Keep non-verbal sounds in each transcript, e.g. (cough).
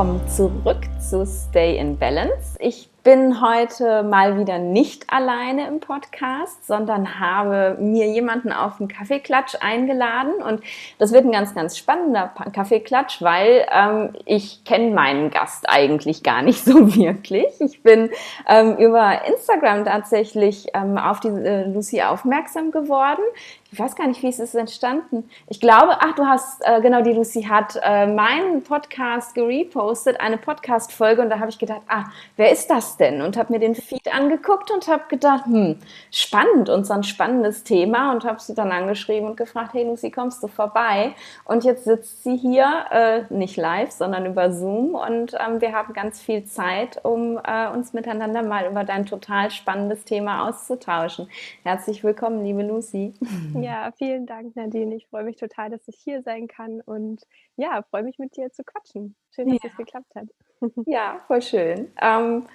willkommen zurück zu Stay in Balance. Ich bin heute mal wieder nicht alleine im Podcast, sondern habe mir jemanden auf den Kaffeeklatsch eingeladen. Und das wird ein ganz, ganz spannender Kaffeeklatsch, weil ähm, ich kenne meinen Gast eigentlich gar nicht (laughs) so wirklich. Ich bin ähm, über Instagram tatsächlich ähm, auf die äh, Lucy aufmerksam geworden ich weiß gar nicht, wie es ist entstanden. Ich glaube, ach, du hast, äh, genau, die Lucy hat äh, meinen Podcast gerepostet, eine Podcast-Folge, und da habe ich gedacht, ah, wer ist das denn? Und habe mir den Feed angeguckt und habe gedacht, hm, spannend und so ein spannendes Thema und habe sie dann angeschrieben und gefragt, hey Lucy, kommst du vorbei? Und jetzt sitzt sie hier, äh, nicht live, sondern über Zoom und ähm, wir haben ganz viel Zeit, um äh, uns miteinander mal über dein total spannendes Thema auszutauschen. Herzlich willkommen, liebe Lucy. (laughs) Ja, vielen Dank, Nadine. Ich freue mich total, dass ich hier sein kann und ja, freue mich mit dir zu quatschen. Schön, dass ja. es geklappt hat. Ja, voll schön. Ähm,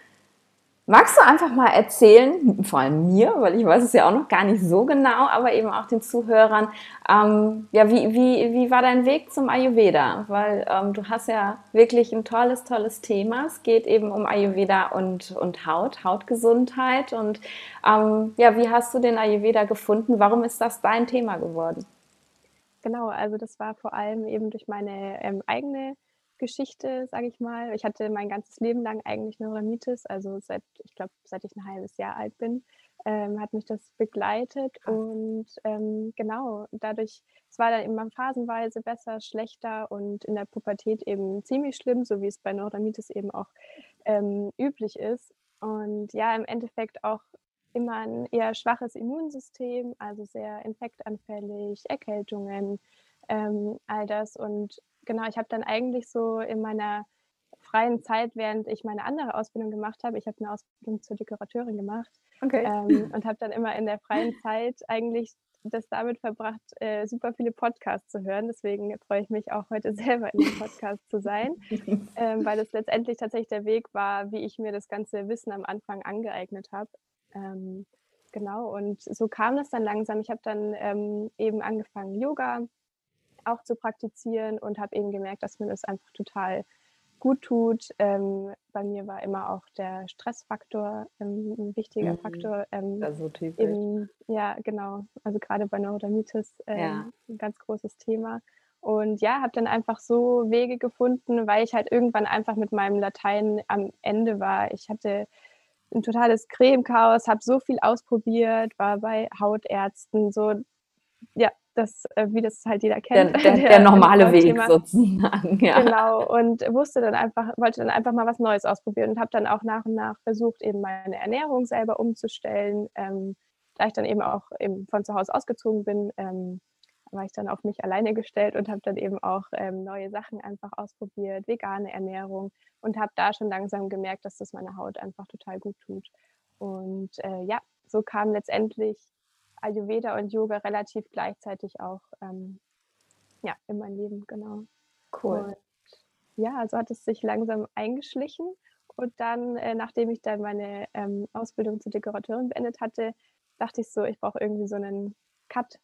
magst du einfach mal erzählen, vor allem mir, weil ich weiß es ja auch noch gar nicht so genau, aber eben auch den Zuhörern, ähm, ja, wie, wie, wie war dein Weg zum Ayurveda? Weil ähm, du hast ja wirklich ein tolles, tolles Thema. Es geht eben um Ayurveda und, und Haut, Hautgesundheit. Und ähm, ja, wie hast du den Ayurveda gefunden? Warum ist das dein Thema geworden? Genau, also das war vor allem eben durch meine ähm, eigene Geschichte, sage ich mal. Ich hatte mein ganzes Leben lang eigentlich Neurodermitis, also seit, ich glaube, seit ich ein halbes Jahr alt bin, ähm, hat mich das begleitet. Krass. Und ähm, genau, dadurch, es war dann immer phasenweise besser, schlechter und in der Pubertät eben ziemlich schlimm, so wie es bei Neurodermitis eben auch ähm, üblich ist. Und ja, im Endeffekt auch immer ein eher schwaches Immunsystem, also sehr infektanfällig, Erkältungen, ähm, all das. Und genau, ich habe dann eigentlich so in meiner freien Zeit, während ich meine andere Ausbildung gemacht habe, ich habe eine Ausbildung zur Dekorateurin gemacht okay. ähm, (laughs) und habe dann immer in der freien Zeit eigentlich das damit verbracht, äh, super viele Podcasts zu hören. Deswegen freue ich mich auch heute (laughs) selber in dem Podcast zu sein, ähm, weil es letztendlich tatsächlich der Weg war, wie ich mir das ganze Wissen am Anfang angeeignet habe. Ähm, genau, und so kam das dann langsam. Ich habe dann ähm, eben angefangen, Yoga auch zu praktizieren und habe eben gemerkt, dass mir das einfach total gut tut. Ähm, bei mir war immer auch der Stressfaktor ähm, ein wichtiger mhm. Faktor. Ähm, so typisch. Eben, ja, genau. Also gerade bei Neurodermitis ähm, ja. ein ganz großes Thema. Und ja, habe dann einfach so Wege gefunden, weil ich halt irgendwann einfach mit meinem Latein am Ende war. Ich hatte ein totales Cremechaos, habe so viel ausprobiert, war bei Hautärzten, so ja, das, äh, wie das halt jeder kennt. Der, der, (laughs) der, der normale Weg sozusagen, (laughs) ja. Genau, und wusste dann einfach, wollte dann einfach mal was Neues ausprobieren und habe dann auch nach und nach versucht, eben meine Ernährung selber umzustellen. Ähm, da ich dann eben auch eben von zu Hause ausgezogen bin, ähm, war ich dann auf mich alleine gestellt und habe dann eben auch ähm, neue Sachen einfach ausprobiert, vegane Ernährung und habe da schon langsam gemerkt, dass das meiner Haut einfach total gut tut. Und äh, ja, so kam letztendlich Ayurveda und Yoga relativ gleichzeitig auch ähm, ja, in mein Leben, genau. Cool. Und ja, so hat es sich langsam eingeschlichen. Und dann, äh, nachdem ich dann meine ähm, Ausbildung zur Dekorateurin beendet hatte, dachte ich so, ich brauche irgendwie so einen Cut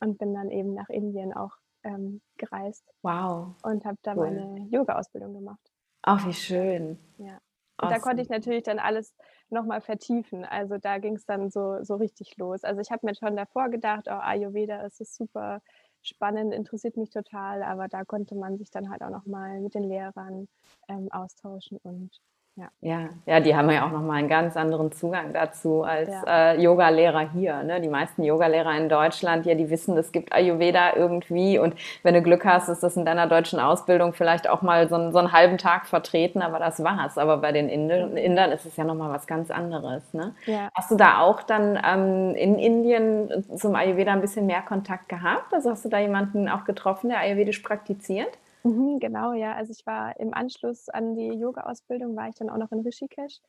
und bin dann eben nach Indien auch ähm, gereist. Wow. Und habe da cool. meine Yoga-Ausbildung gemacht. Ach, wie schön. Ja. Und awesome. da konnte ich natürlich dann alles nochmal vertiefen. Also da ging es dann so, so richtig los. Also ich habe mir schon davor gedacht, oh, Ayurveda ist super spannend, interessiert mich total, aber da konnte man sich dann halt auch nochmal mit den Lehrern ähm, austauschen und ja. ja, ja, die haben ja auch nochmal einen ganz anderen Zugang dazu als ja. äh, Yoga-Lehrer hier. Ne? Die meisten Yoga-Lehrer in Deutschland, ja, die wissen, es gibt Ayurveda irgendwie und wenn du Glück hast, ist das in deiner deutschen Ausbildung vielleicht auch mal so, einen, so einen halben Tag vertreten, aber das war's. Aber bei den Indern, Indern ist es ja nochmal was ganz anderes. Ne? Ja. Hast du da auch dann ähm, in Indien zum Ayurveda ein bisschen mehr Kontakt gehabt? Also hast du da jemanden auch getroffen, der ayurvedisch praktiziert? Mhm, genau, ja. Also ich war im Anschluss an die Yoga-Ausbildung, war ich dann auch noch in Rishikesh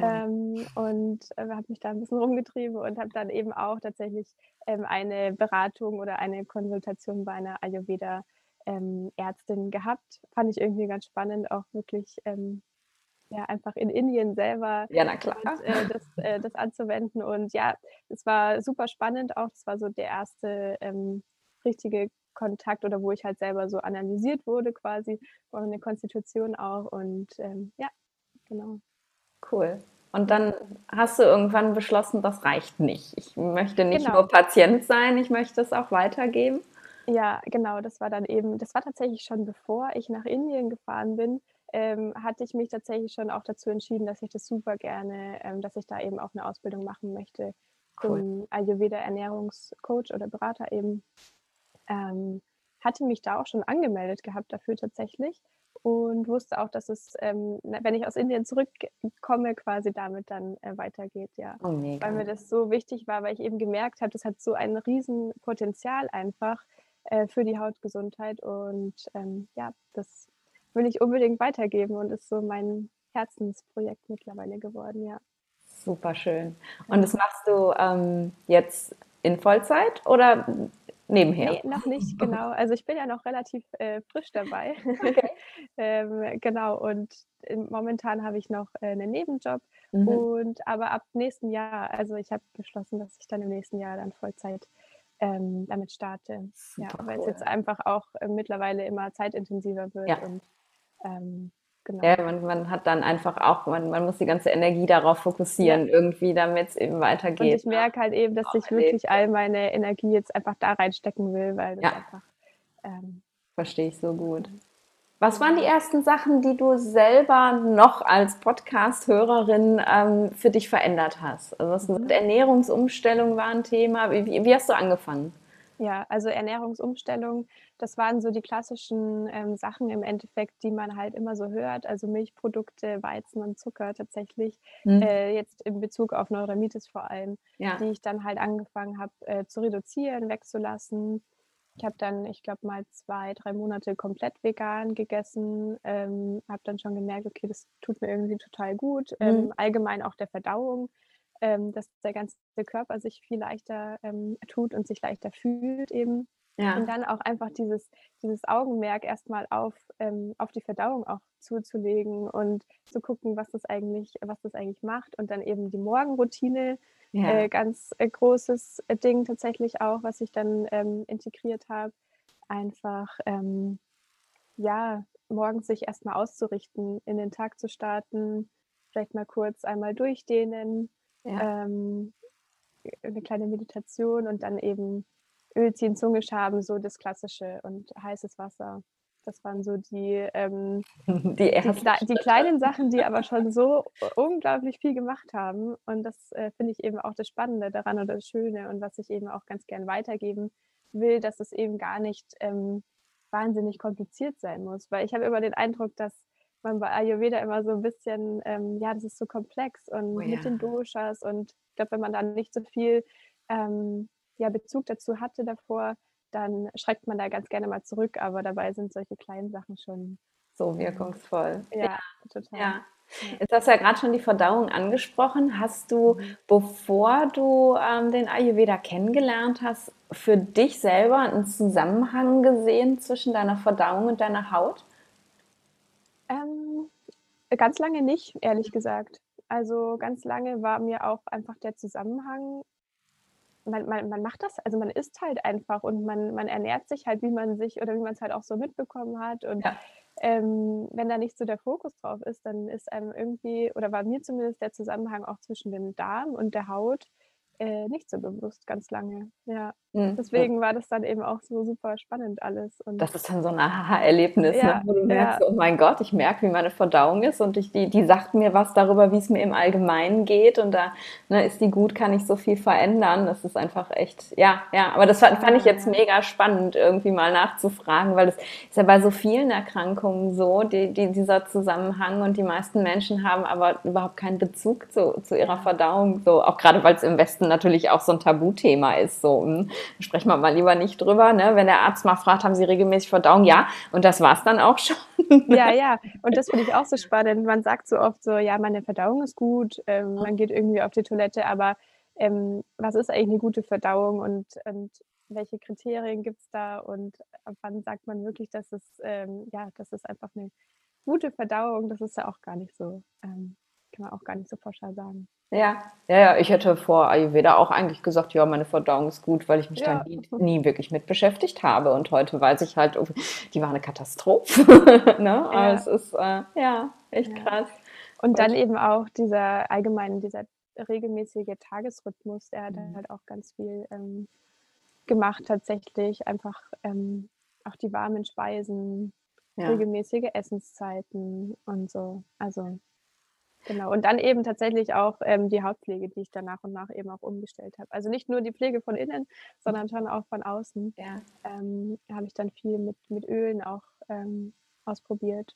ähm, und äh, habe mich da ein bisschen rumgetrieben und habe dann eben auch tatsächlich ähm, eine Beratung oder eine Konsultation bei einer Ayurveda-Ärztin ähm, gehabt. Fand ich irgendwie ganz spannend, auch wirklich ähm, ja, einfach in Indien selber ja. Und, äh, das, äh, das anzuwenden. Und ja, es war super spannend auch. Das war so der erste ähm, richtige Kontakt oder wo ich halt selber so analysiert wurde quasi, eine Konstitution auch und ähm, ja, genau. Cool. Und dann hast du irgendwann beschlossen, das reicht nicht. Ich möchte nicht genau. nur Patient sein, ich möchte es auch weitergeben. Ja, genau, das war dann eben, das war tatsächlich schon bevor ich nach Indien gefahren bin, ähm, hatte ich mich tatsächlich schon auch dazu entschieden, dass ich das super gerne, ähm, dass ich da eben auch eine Ausbildung machen möchte cool. zum Ayurveda Ernährungscoach oder Berater eben. Ähm, hatte mich da auch schon angemeldet gehabt dafür tatsächlich und wusste auch, dass es, ähm, wenn ich aus Indien zurückkomme, quasi damit dann äh, weitergeht, ja. Oh, weil mir das so wichtig war, weil ich eben gemerkt habe, das hat so ein Riesenpotenzial einfach äh, für die Hautgesundheit und ähm, ja, das will ich unbedingt weitergeben und ist so mein Herzensprojekt mittlerweile geworden, ja. Super schön. Und das machst du ähm, jetzt in Vollzeit oder nebenher? Nee, noch nicht, (laughs) genau. Also ich bin ja noch relativ äh, frisch dabei. Okay. (laughs) ähm, genau, und momentan habe ich noch äh, einen Nebenjob. Mhm. Und aber ab nächsten Jahr, also ich habe beschlossen, dass ich dann im nächsten Jahr dann Vollzeit ähm, damit starte. Super ja, weil cool. es jetzt einfach auch äh, mittlerweile immer zeitintensiver wird. Ja. Und ähm, Genau. Ja, man, man, hat dann einfach auch, man, man muss die ganze Energie darauf fokussieren, ja. irgendwie, damit es eben weitergeht. Und ich merke halt eben, dass ich wirklich all meine Energie jetzt einfach da reinstecken will, weil das ja. einfach. Ähm, Verstehe ich so gut. Was waren die ersten Sachen, die du selber noch als Podcast-Hörerin ähm, für dich verändert hast? Also mhm. Ernährungsumstellung war ein Thema. Wie, wie hast du angefangen? Ja, also Ernährungsumstellung, das waren so die klassischen ähm, Sachen im Endeffekt, die man halt immer so hört. Also Milchprodukte, Weizen und Zucker tatsächlich, mhm. äh, jetzt in Bezug auf Neuramitis vor allem, ja. die ich dann halt angefangen habe äh, zu reduzieren, wegzulassen. Ich habe dann, ich glaube, mal zwei, drei Monate komplett vegan gegessen, ähm, habe dann schon gemerkt, okay, das tut mir irgendwie total gut. Mhm. Ähm, allgemein auch der Verdauung ähm, dass der ganze Körper sich viel leichter ähm, tut und sich leichter fühlt eben. Ja. Und dann auch einfach dieses, dieses Augenmerk erstmal auf, ähm, auf die Verdauung auch zuzulegen und zu gucken, was das eigentlich, was das eigentlich macht. Und dann eben die Morgenroutine, ja. äh, ganz äh, großes Ding tatsächlich auch, was ich dann ähm, integriert habe. Einfach ähm, ja, morgens sich erstmal auszurichten, in den Tag zu starten, vielleicht mal kurz einmal durchdehnen, ja. ähm, eine kleine Meditation und dann eben Öl ziehen, Zunge schaben, so das Klassische und heißes Wasser. Das waren so die, ähm, (laughs) die, die, die, kleinen Sachen, die aber (laughs) schon so unglaublich viel gemacht haben. Und das äh, finde ich eben auch das Spannende daran oder das Schöne und was ich eben auch ganz gern weitergeben will, dass es eben gar nicht ähm, wahnsinnig kompliziert sein muss. Weil ich habe immer den Eindruck, dass man bei Ayurveda immer so ein bisschen, ähm, ja, das ist so komplex und oh, ja. mit den Doshas und ich glaube, wenn man dann nicht so viel ähm, ja, Bezug dazu hatte davor, dann schreckt man da ganz gerne mal zurück, aber dabei sind solche kleinen Sachen schon so wirkungsvoll. Ja, ja. total. Ja. Jetzt hast du ja gerade schon die Verdauung angesprochen. Hast du, mhm. bevor du ähm, den Ayurveda kennengelernt hast, für dich selber einen Zusammenhang gesehen zwischen deiner Verdauung und deiner Haut? Ähm, ganz lange nicht, ehrlich gesagt. Also ganz lange war mir auch einfach der Zusammenhang, man, man, man macht das, also man isst halt einfach und man, man ernährt sich halt, wie man sich oder wie man es halt auch so mitbekommen hat. Und ja. ähm, wenn da nicht so der Fokus drauf ist, dann ist einem irgendwie, oder war mir zumindest der Zusammenhang auch zwischen dem Darm und der Haut äh, nicht so bewusst ganz lange. Ja. Mhm. Deswegen war das dann eben auch so super spannend alles. Und das ist dann so ein Aha-Erlebnis, ja, ne? wo du merkst, ja. oh mein Gott, ich merke, wie meine Verdauung ist und ich, die, die sagt mir was darüber, wie es mir im Allgemeinen geht und da ne, ist die gut, kann ich so viel verändern. Das ist einfach echt, ja, ja, aber das fand, fand ich jetzt mega spannend, irgendwie mal nachzufragen, weil das ist ja bei so vielen Erkrankungen so, die, die, dieser Zusammenhang und die meisten Menschen haben aber überhaupt keinen Bezug zu, zu ihrer Verdauung, so auch gerade weil es im Westen natürlich auch so ein Tabuthema ist, so hm, sprechen wir mal lieber nicht drüber, ne? Wenn der Arzt mal fragt, haben Sie regelmäßig Verdauung? Ja, und das war es dann auch schon. (laughs) Ja, ja, und das finde ich auch so spannend. Man sagt so oft so, ja, meine Verdauung ist gut, ähm, man geht irgendwie auf die Toilette, aber ähm, was ist eigentlich eine gute Verdauung und, und welche Kriterien gibt es da und ab wann sagt man wirklich, dass es, ähm, ja, das ist einfach eine gute Verdauung, das ist ja auch gar nicht so, ähm, kann man auch gar nicht so pauschal sagen. Ja, ja, ja, ich hätte vor Ayurveda auch eigentlich gesagt, ja, meine Verdauung ist gut, weil ich mich da Ja. nie, nie wirklich mit beschäftigt habe. Und heute weiß ich halt, oh, die war eine Katastrophe. (laughs) Ne? Aber Ja. es ist äh, ja echt Ja. krass. Und dann eben auch dieser allgemein dieser regelmäßige Tagesrhythmus, der hat Mhm. halt auch ganz viel, ähm, gemacht tatsächlich. Einfach, ähm, auch die warmen Speisen, regelmäßige Essenszeiten und so. Also, genau. Und dann eben tatsächlich auch, ähm, die Hautpflege, die ich dann nach und nach eben auch umgestellt habe. Also, nicht nur die Pflege von innen, sondern schon auch von außen, Ja. ähm, habe ich dann viel mit mit Ölen auch, ähm, ausprobiert.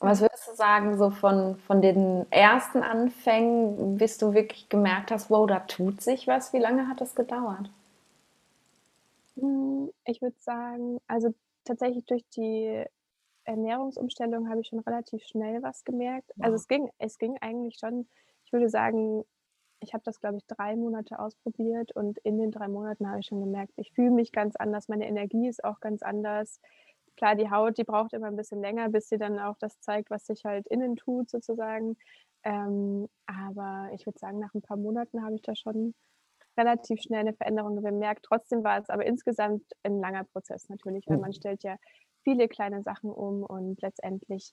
Was würdest du sagen, so von, von den ersten Anfängen, bis du wirklich gemerkt hast, wow, da tut sich was? Wie lange hat das gedauert? Hm, ich würde sagen, also, tatsächlich durch die Ernährungsumstellung habe ich schon relativ schnell was gemerkt. Also, Wow. es ging es ging eigentlich schon ich würde sagen, ich habe das, glaube ich, 3 Monate ausprobiert und in den 3 Monaten habe ich schon gemerkt, ich fühle mich ganz anders, meine Energie ist auch ganz anders. Klar, die Haut, die braucht immer 'n bisschen länger, bis sie dann auch das zeigt, was sich halt innen tut sozusagen. Ähm, aber ich würde sagen, nach 'n paar Monaten habe ich da schon relativ schnell 'ne Veränderung bemerkt. Trotzdem war es aber insgesamt 'n langer Prozess natürlich, weil man Mhm. stellt ja viele kleine Sachen um und letztendlich,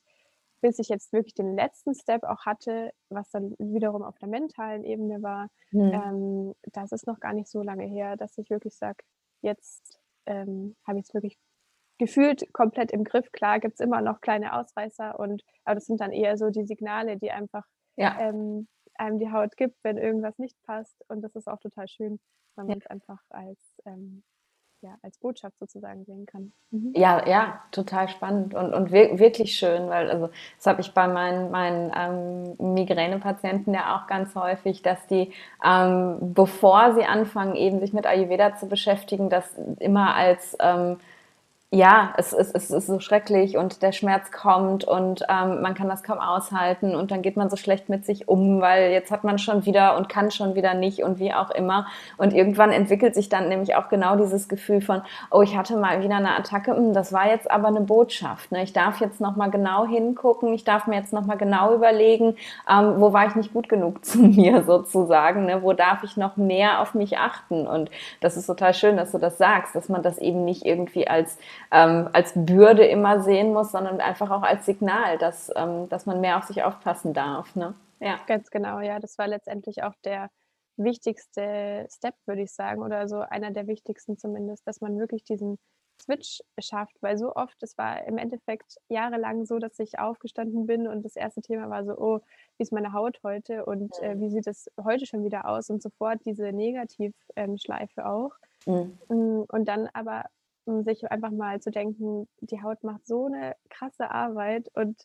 bis ich jetzt wirklich den letzten Step auch hatte, was dann wiederum auf der mentalen Ebene war, Mhm. ähm, das ist noch gar nicht so lange her, dass ich wirklich sage: „Jetzt, ähm, habe ich's wirklich gefühlt komplett im Griff.“ Klar gibt's immer noch kleine Ausreißer und aber das sind dann eher so die Signale, die einfach, Ja. ähm, einem die Haut gibt, wenn irgendwas nicht passt. Und das ist auch total schön, weil Ja. man's einfach als, ähm ja, als Botschaft sozusagen sehen kann. Mhm. Ja, ja, total spannend und und wir wirklich schön, weil also, das habe ich bei meinen meinen, ähm, Migränepatienten ja auch ganz häufig, dass die, ähm, bevor sie anfangen, eben sich mit Ayurveda zu beschäftigen, das immer als, ähm ja, es es es ist so schrecklich und der Schmerz kommt und, ähm, man kann das kaum aushalten und dann geht man so schlecht mit sich um, weil jetzt hat man schon wieder und kann schon wieder nicht und wie auch immer. Und irgendwann entwickelt sich dann nämlich auch genau dieses Gefühl von: „Oh, ich hatte mal wieder 'ne Attacke, hm, das war jetzt aber 'ne Botschaft, ne? Ich darf jetzt noch mal genau hingucken. Ich darf mir jetzt noch mal genau überlegen, ähm, wo war ich nicht gut genug (laughs) zu mir sozusagen, ne? Wo darf ich noch mehr auf mich achten?“ Und das ist total schön, dass du das sagst, dass man das eben nicht irgendwie als ähm, als Bürde immer sehen muss, sondern einfach auch als Signal, dass, ähm, dass man mehr auf sich aufpassen darf, ne? Ja. Ganz genau, ja. Das war letztendlich auch der wichtigste Step, würde ich sagen, oder so einer der wichtigsten zumindest, dass man wirklich diesen Switch schafft, weil so oft es war im Endeffekt jahrelang so, dass ich aufgestanden bin und das erste Thema war so: „Oh, wie ist meine Haut heute und, äh, Mhm. wie sieht es heute schon wieder aus?“ Und sofort diese Negativ ähm, Schleife auch. Mhm. Hm, und dann aber, hm, sich einfach mal zu denken, die Haut macht so 'ne krasse Arbeit und,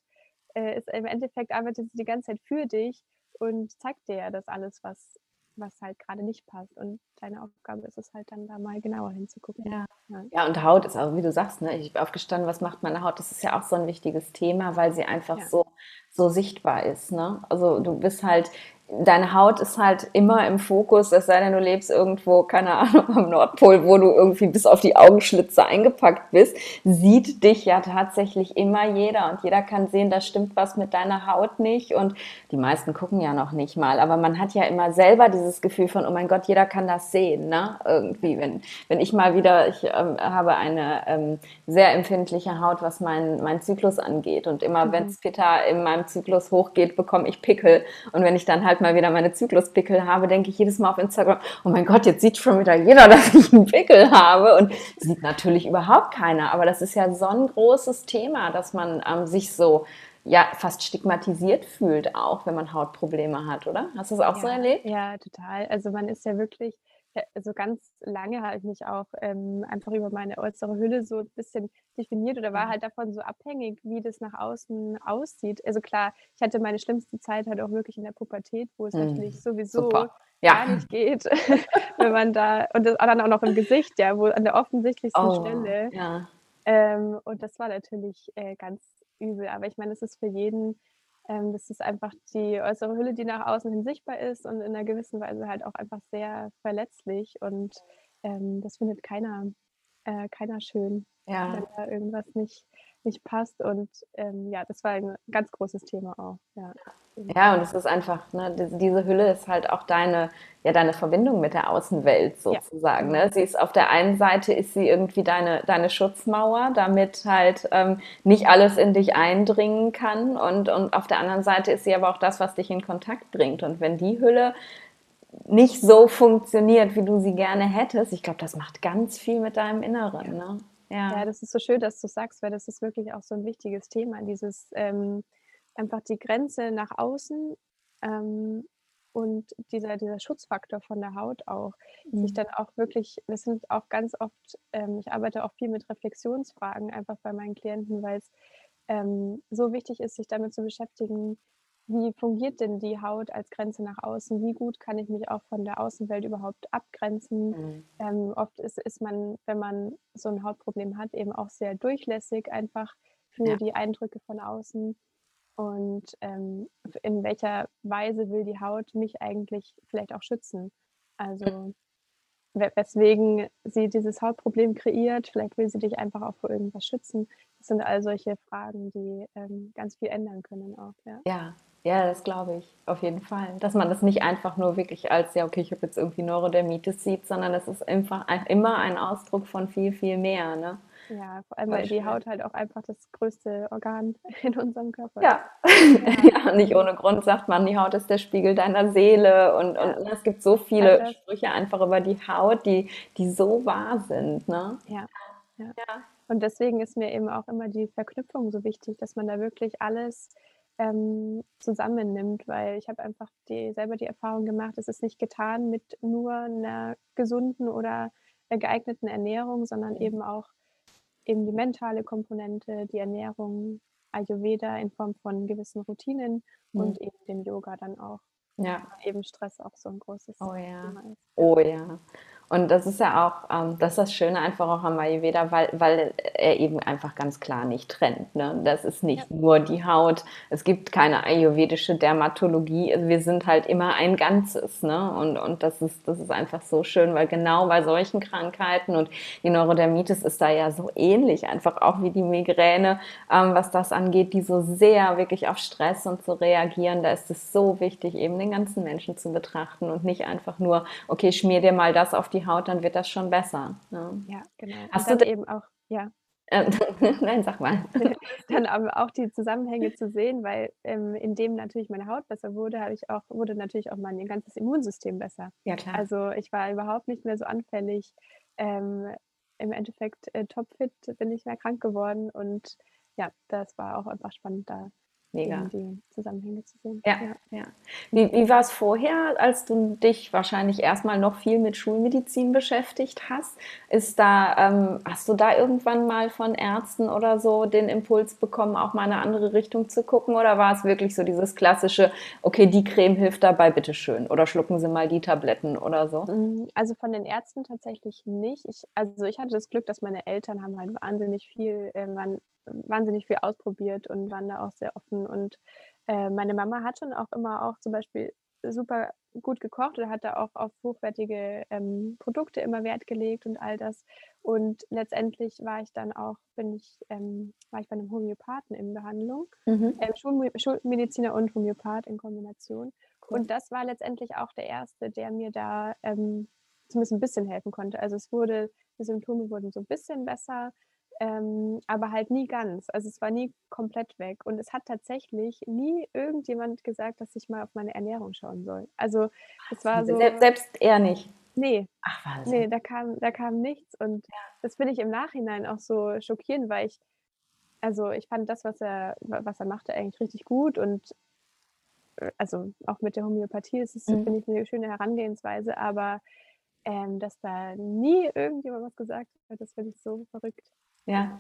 äh, ist im Endeffekt arbeitet sie die ganze Zeit für dich und zeigt dir ja das alles, was was halt grade nicht passt. Und deine Aufgabe ist es halt dann, da mal genauer hinzugucken. Ja. Ja. Ja, und Haut ist auch, wie du sagst, ne, ich bin aufgestanden, was macht meine Haut? Das ist ja auch so 'n wichtiges Thema, weil sie einfach Ja. so so sichtbar ist, ne? Also, du bist halt deine Haut ist halt immer im Fokus, es sei denn, du lebst irgendwo, keine Ahnung, am Nordpol, wo du irgendwie bis auf die Augenschlitze eingepackt bist, sieht dich ja tatsächlich immer jeder und jeder kann sehen, da stimmt was mit deiner Haut nicht und die meisten gucken ja noch nicht mal, aber man hat ja immer selber dieses Gefühl von: „Oh mein Gott, jeder kann das sehen“, ne? Irgendwie, wenn wenn ich mal wieder ich, ähm, habe eine, ähm, sehr empfindliche Haut, was meinen meinen Zyklus angeht und immer Mhm. wenn's Pitta in meinem Zyklus hochgeht, bekomme ich Pickel und wenn ich dann halt mal wieder meine Zykluspickel habe, denke ich jedes Mal auf Instagram: „Oh mein Gott, jetzt sieht schon wieder jeder, (laughs) dass ich 'n Pickel habe“ und sieht natürlich überhaupt keiner, aber das ist ja so 'n großes Thema, dass man, ähm, sich so, ja, fast stigmatisiert fühlt auch, wenn man Hautprobleme hat, oder? Hast du's auch so Ja, erlebt? ja, total. Also, man ist ja wirklich also, ganz lange habe ich mich auch, ähm, einfach über meine äußere Hülle so 'n bisschen definiert oder war Mhm. halt davon so abhängig, wie das nach außen aussieht. Also, klar, ich hatte meine schlimmste Zeit halt auch wirklich in der Pubertät, wo es Mhm. natürlich sowieso Super. gar Ja. nicht geht, (laughs) wenn man da und das dann auch noch im Gesicht, ja, wo an der offensichtlichsten Oh, Stelle. ja. Ähm, und das war natürlich, äh, ganz übel. Aber ich meine, es ist für jeden ähm, das ist einfach die äußere Hülle, die nach außen hin sichtbar ist und in 'ner gewissen Weise halt auch einfach sehr verletzlich und, ähm, das findet keiner äh, keiner schön, wenn Ja. da irgendwas nicht nicht passt. Und ähm, ja, das war ein ganz großes Thema auch. Ja, ja und es ist einfach, ne, diese Hülle ist halt auch deine, ja, deine Verbindung mit der Außenwelt sozusagen. Ja. Ne? Sie ist auf der einen Seite ist sie irgendwie deine, deine Schutzmauer, damit halt ähm, nicht alles in dich eindringen kann. Und, und auf der anderen Seite ist sie aber auch das, was dich in Kontakt bringt. Und wenn die Hülle nicht so funktioniert, wie du sie gerne hättest, ich glaube, das macht ganz viel mit deinem Inneren. Ne? Ja. ja, das ist so schön, dass du sagst, weil das ist wirklich auch so ein wichtiges Thema, dieses ähm, einfach die Grenze nach außen ähm, und dieser, dieser Schutzfaktor von der Haut auch, mhm. sich dann auch wirklich, das sind auch ganz oft, ähm, ich arbeite auch viel mit Reflexionsfragen einfach bei meinen Klienten, weil es ähm, so wichtig ist, sich damit zu beschäftigen, wie fungiert denn die Haut als Grenze nach außen? Wie gut kann ich mich auch von der Außenwelt überhaupt abgrenzen? Mhm. Ähm, oft ist, ist man, wenn man so ein Hautproblem hat, eben auch sehr durchlässig einfach für ja. die Eindrücke von außen. Und ähm, in welcher Weise will die Haut mich eigentlich vielleicht auch schützen? Also weswegen sie dieses Hautproblem kreiert. Vielleicht will sie dich einfach auch vor irgendwas schützen. Das sind all solche Fragen, die ähm, ganz viel ändern können auch. Ja, ja, ja das glaube ich auf jeden Fall. Dass man das nicht einfach nur wirklich als, ja, okay, ich habe jetzt irgendwie Neurodermitis sieht, sondern es ist einfach immer ein Ausdruck von viel, viel mehr. Ne? Ja, vor allem, weil die Haut halt auch einfach das größte Organ (laughs) in unserem Körper ja. ist. (laughs) Ja. nicht ohne Grund sagt man, die Haut ist der Spiegel deiner Seele und, ja. und es gibt so viele ja, Sprüche einfach über die Haut, die, die so wahr sind. Ne? Ja. ja. Und deswegen ist mir eben auch immer die Verknüpfung so wichtig, dass man da wirklich alles ähm, zusammennimmt, weil ich habe einfach die, selber die Erfahrung gemacht, es ist nicht getan mit nur einer gesunden oder geeigneten Ernährung, sondern mhm. eben auch eben die mentale Komponente, die Ernährung, Ayurveda in Form von gewissen Routinen mhm. und eben dem Yoga dann auch. Ja. Eben Stress auch so ein großes oh, ja. Thema ist. Oh ja. Und das ist ja auch, ähm, das ist das Schöne einfach auch am Ayurveda, weil, weil er eben einfach ganz klar nicht trennt. Ne? Das ist nicht ja. nur die Haut. Es gibt keine ayurvedische Dermatologie. Also wir sind halt immer ein Ganzes. Ne? Und, und das, ist, das ist einfach so schön, weil genau bei solchen Krankheiten und die Neurodermitis ist da ja so ähnlich, einfach auch wie die Migräne, ähm, was das angeht, die so sehr wirklich auf Stress und zu reagieren. Da ist es so wichtig, eben den ganzen Menschen zu betrachten und nicht einfach nur, okay, schmier dir mal das auf die Haut, dann wird das schon besser. Ne? Ja, genau. Hast du eben auch, ja. Ähm, (laughs) nein, sag mal. (laughs) dann aber auch die Zusammenhänge zu sehen, weil ähm, indem natürlich meine Haut besser wurde, habe ich auch, wurde natürlich auch mein ganzes Immunsystem besser. Ja, klar. Also ich war überhaupt nicht mehr so anfällig. Ähm, Im Endeffekt äh, topfit bin ich mehr krank geworden und ja, das war auch einfach spannend, da Mega. die Zusammenhänge zu sehen. Ja, ja. ja. Wie, wie war es vorher, als du dich wahrscheinlich erstmal noch viel mit Schulmedizin beschäftigt hast? Ist da, ähm, hast du da irgendwann mal von Ärzten oder so den Impuls bekommen, auch mal in eine andere Richtung zu gucken? Oder war es wirklich so dieses klassische, okay, die Creme hilft dabei, bitteschön? Oder schlucken Sie mal die Tabletten oder so? Mm, also von den Ärzten tatsächlich nicht. Ich, also ich hatte das Glück, dass meine Eltern haben halt wahnsinnig viel, äh, waren wahnsinnig viel ausprobiert und waren da auch sehr offen. Und äh, meine Mama hat schon auch immer auch zum Beispiel super gut gekocht oder hat da auch auf hochwertige ähm, Produkte immer Wert gelegt und all das. Und letztendlich war ich dann auch, bin ich, ähm, war ich bei einem Homöopathen in Behandlung, mhm. ähm, Schulmediziner und Homöopath in Kombination. Cool. Und das war letztendlich auch der erste, der mir da ähm, zumindest ein bisschen helfen konnte. Also es wurde, die Symptome wurden so ein bisschen besser ähm, aber halt nie ganz. Also es war nie komplett weg. Und es hat tatsächlich nie irgendjemand gesagt, dass ich mal auf meine Ernährung schauen soll. Also es war so. Selbst er nicht. Nee. Ach, Wahnsinn. Nee, da kam, da kam nichts. Und ja. das finde ich im Nachhinein auch so schockierend, weil ich, also ich fand das, was er, was er machte, eigentlich richtig gut. Und äh, also auch mit der Homöopathie ist es, mhm. finde ich, eine schöne Herangehensweise, aber ähm, dass da nie irgendjemand was gesagt hat, das finde ich so verrückt. Ja.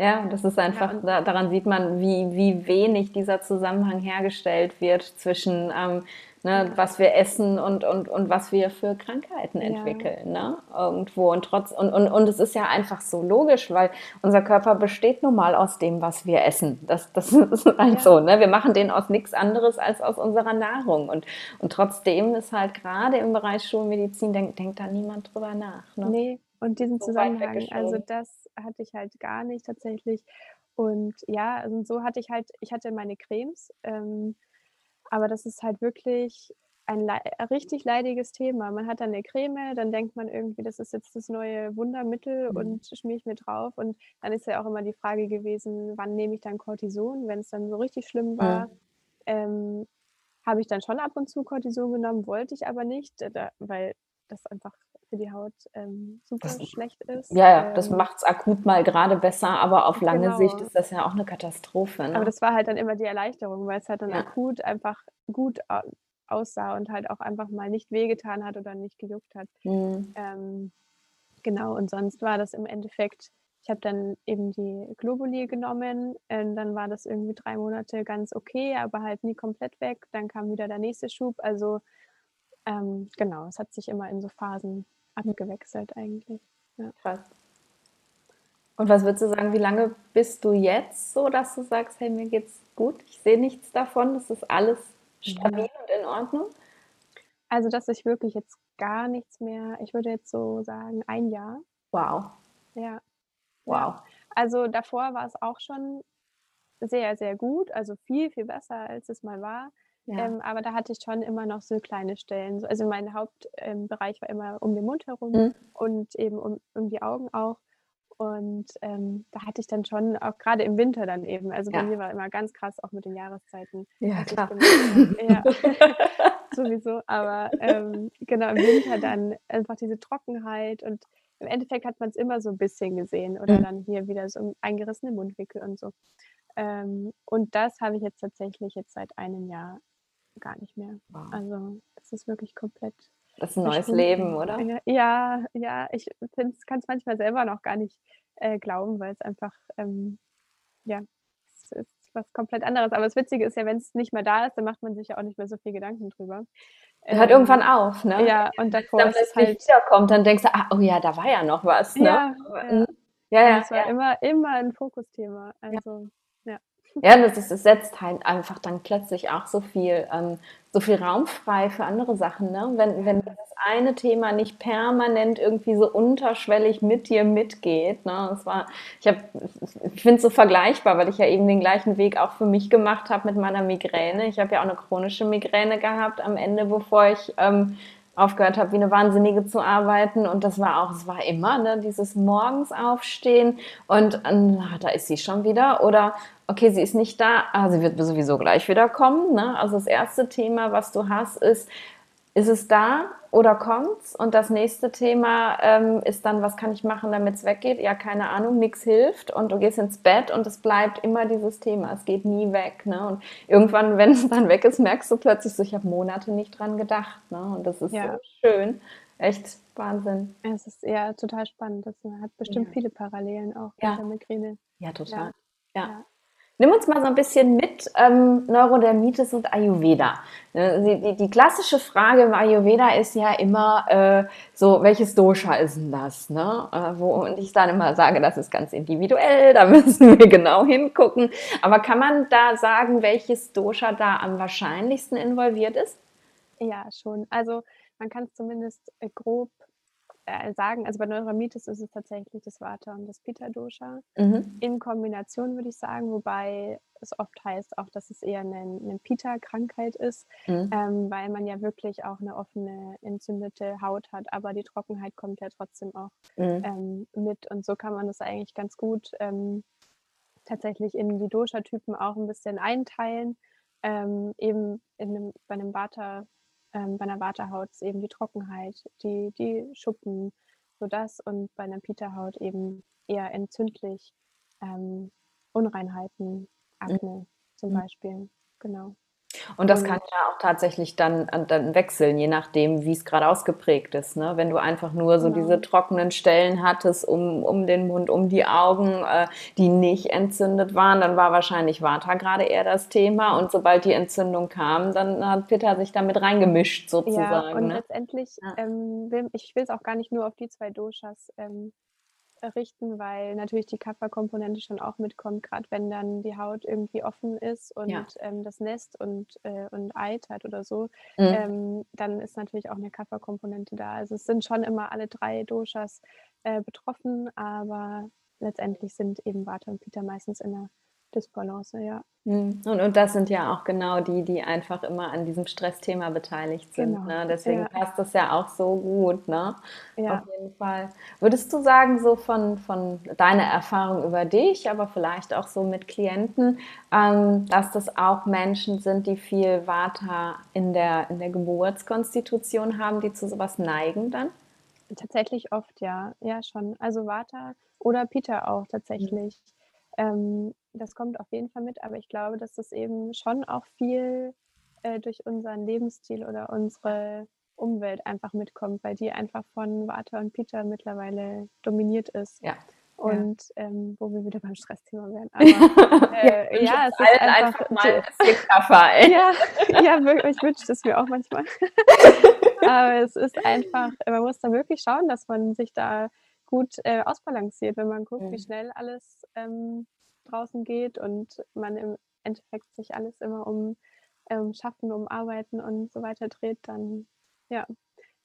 Ja, und das ist einfach, ja, daran sieht man, wie, wie wenig dieser Zusammenhang hergestellt wird zwischen ähm, ne, was wir essen und, und, und was wir für Krankheiten entwickeln. Ja. Ne? Irgendwo. Und, trotz, und, und, und es ist ja einfach so logisch, weil unser Körper besteht nun mal aus dem, was wir essen. Das, das (laughs) ist halt so. Ne? Wir machen den aus nichts anderes als aus unserer Nahrung. Und, und trotzdem ist halt gerade im Bereich Schulmedizin, denkt, denkt da niemand drüber nach. Ne? Nee, und diesen so Zusammenhang, also das hatte ich halt gar nicht tatsächlich. und ja, also so hatte ich halt ich hatte meine Cremes, ähm, aber das ist halt wirklich ein lei richtig leidiges Thema. Man hat dann 'ne Creme, dann denkt man irgendwie, das ist jetzt das neue Wundermittel Mhm. und schmiere ich mir drauf. Und dann ist ja auch immer die Frage gewesen, wann nehme ich dann Cortison? Wenn's dann so richtig schlimm war, Mhm. ähm, habe ich dann schon ab und zu Cortison genommen, wollte ich aber nicht, äh, da weil das einfach für die Haut, ähm, super Das schlecht ist. ja, ja, das Ähm macht's akut mal grade besser, aber auf lange Sicht Genau. ist das ja auch 'ne Katastrophe, Aber ne? das war halt dann immer die Erleichterung, weil's halt dann Ja. akut einfach gut aussah und halt auch einfach mal nicht wehgetan hat oder nicht gejuckt hat. Mhm. Ähm, genau, und sonst war das im Endeffekt ich habe dann eben die Globuli genommen, ähm, dann war das irgendwie 3 Monate ganz okay, aber halt nie komplett weg. Dann kam wieder der nächste Schub. Also, ähm, genau, es hat sich immer in so Phasen. Abgewechselt eigentlich, ja. Krass. Und was würdest du sagen, wie lange bist du jetzt so, dass du sagst: „Hey, mir geht's gut, ich sehe nichts davon, es ist alles stabil Ja. und in Ordnung?“ Also, dass ich wirklich jetzt gar nichts mehr ich würde jetzt so sagen, 1 Jahr. Wow. Ja. Wow. Also, davor war's auch schon sehr, sehr gut, also viel, viel besser, als es mal war. Ja. Ähm, aber da hatte ich schon immer noch so kleine Stellen. So also mein Haupt ähm, war immer um den Mund herum Mhm. und eben um um die Augen auch. Und, ähm, da hatte ich dann schon auch grade im Winter dann eben also bei Ja. mir war immer ganz krass auch mit den Jahreszeiten, Ja, klar. ja, (laughs) sowieso, aber, ähm, genau, im Winter dann einfach diese Trockenheit und im Endeffekt hat man's immer so 'n bisschen gesehen oder Mhm. dann hier wieder so eingerissene Mundwinkel und so. Ähm, und das habe ich jetzt tatsächlich jetzt seit einem Jahr gar nicht mehr. Wow. Also, es ist wirklich komplett Das ist 'n neues. Leben, oder? Ja, ja, ja, ich finde es manchmal selber noch gar nicht, äh, glauben, weil's einfach, ähm ja, es ist was komplett anderes. Aber das Witzige ist ja, wenn's nicht mehr da ist, dann macht man sich ja auch nicht mehr so viel Gedanken drüber. Hört irgendwann Ähm, auf, ne? ja, und davor dann ist es halt wiederkommt, dann denkst du: „Ah, oh ja, da war ja noch was“, ne? Ja, ja. mhm. Ja, Also, ja, es war ja. immer immer 'n Fokusthema. Ja. Also, ja. Das ist es setzt halt einfach dann plötzlich auch so viel ähm, so viel Raum frei für andere Sachen, ne? Wenn wenn das eine Thema nicht permanent irgendwie so unterschwellig mit dir mitgeht, ne? Es war ich habe ich finde es so vergleichbar, weil ich ja eben den gleichen Weg auch für mich gemacht habe mit meiner Migräne. Ich habe ja auch 'ne chronische Migräne gehabt am Ende, bevor ich, ähm, aufgehört habe, wie 'ne Wahnsinnige zu arbeiten. Und das war auch es war immer, ne, dieses morgens aufstehen und, ähm, ah, da ist sie schon wieder oder okay, sie ist nicht da, ah, sie wird sowieso gleich wieder kommen, ne? Also, das erste Thema, was du hast, ist: Ist es da oder kommt's? Und das nächste Thema, ähm, ist dann: Was kann ich machen, damit's weggeht? Ja, keine Ahnung, nix hilft und du gehst ins Bett und es bleibt immer dieses Thema. Es geht nie weg, ne? Und irgendwann, (laughs) wenn's dann weg ist, merkst du plötzlich so: „Ich habe Monate nicht dran gedacht“, ne? Und das ist so Ja. schön. Echt Wahnsinn. Es ist, ja, total spannend. Das hat bestimmt Ja. viele Parallelen auch mit Ja. der Migräne. Ja, total. Ja, Ja. Nimm uns mal so 'n bisschen mit, ähm, Neurodermitis und Ayurveda. Ne, die die die klassische Frage im Ayurveda ist ja immer, äh, so: „Welches Dosha ist 'n das“, ne? Äh, wo und ich dann immer sage: „Das ist ganz individuell, da (laughs) müssen wir genau hingucken.“ Aber kann man da sagen, welches Dosha da am wahrscheinlichsten involviert ist? Ja, schon. Also, man kann's zumindest, äh, grob, äh, sagen. Also, bei Neurodermitis ist es tatsächlich das Vata und das Pitta-Dosha Mhm. in Kombination, würde ich sagen, wobei es oft heißt auch, dass es eher 'ne 'ne Pitta-Krankheit ist, Mhm. ähm, weil man ja wirklich auch 'ne offene, entzündete Haut hat, aber die Trockenheit kommt ja trotzdem auch, Mhm. ähm, mit. Und so kann man das eigentlich ganz gut, ähm, tatsächlich in die Dosha-Typen auch 'n bisschen einteilen. Ähm, eben in 'nem bei 'nem Vata ähm, bei 'ner Vata-Haut ist eben die Trockenheit, die die Schuppen, so das und bei 'ner Pitta-Haut eben eher entzündlich, ähm, Unreinheiten, Mhm. Akne zum Mhm. Beispiel, genau. Und das kann Und ja auch tatsächlich dann äh, dann wechseln, je nachdem, wie's grad ausgeprägt ist, ne? Wenn du einfach nur so diese Genau. trockenen Stellen hattest um um den Mund, um die Augen, äh, die nicht entzündet waren, dann war wahrscheinlich Vata grade eher das Thema. Und sobald die Entzündung kam, dann hat Pitta sich da mit reingemischt Ja, sozusagen, und ne? letztendlich, Ja. ähm, will ich will's auch gar nicht nur auf die 2 Doshas, ähm, äh, richten, weil natürlich die Kapha-Komponente schon auch mitkommt, grad wenn dann die Haut irgendwie offen ist und, Ja. ähm, das nässt und äh, und eitert oder so, Mhm. ähm, dann ist natürlich auch 'ne Kapha-Komponente da. Also, es sind schon immer alle 3 Doshas, äh, betroffen, aber letztendlich sind eben Vata und Pitta meistens in der Disbalance, ja. Mhm. Und, und das sind ja auch genau die, die einfach immer an diesem Stressthema beteiligt sind. Genau. Ne? Deswegen ja. passt das ja auch so gut, ne? Ja. Auf jeden Fall. Würdest du sagen, so von, von deiner Erfahrung über dich, aber vielleicht auch so mit Klienten, ähm, dass das auch Menschen sind, die viel Vata in der, in der Geburtskonstitution haben, die zu sowas neigen dann? Tatsächlich oft, ja. Ja, schon. Also Vata oder Peter auch tatsächlich. Mhm. Ähm, das kommt auf jeden Fall mit, aber ich glaube, dass das eben schon auch viel äh, durch unseren Lebensstil oder unsere Umwelt einfach mitkommt, weil die einfach von Vata und Peter mittlerweile dominiert ist. Ja. Und ja. ähm, wo wir wieder beim Stressthema wären. Aber (laughs) äh, ja, es ist einfach, einfach mal Kaffer, ey. Ja, ja, wirklich, ich wünsche es mir auch manchmal. (laughs) Aber es ist einfach, man muss da wirklich schauen, dass man sich da gut äh, ausbalanciert, wenn man guckt, mhm. wie schnell alles ähm, draußen geht und man im Endeffekt sich alles immer um ähm, Schaffen, um Arbeiten und so weiter dreht, dann ja,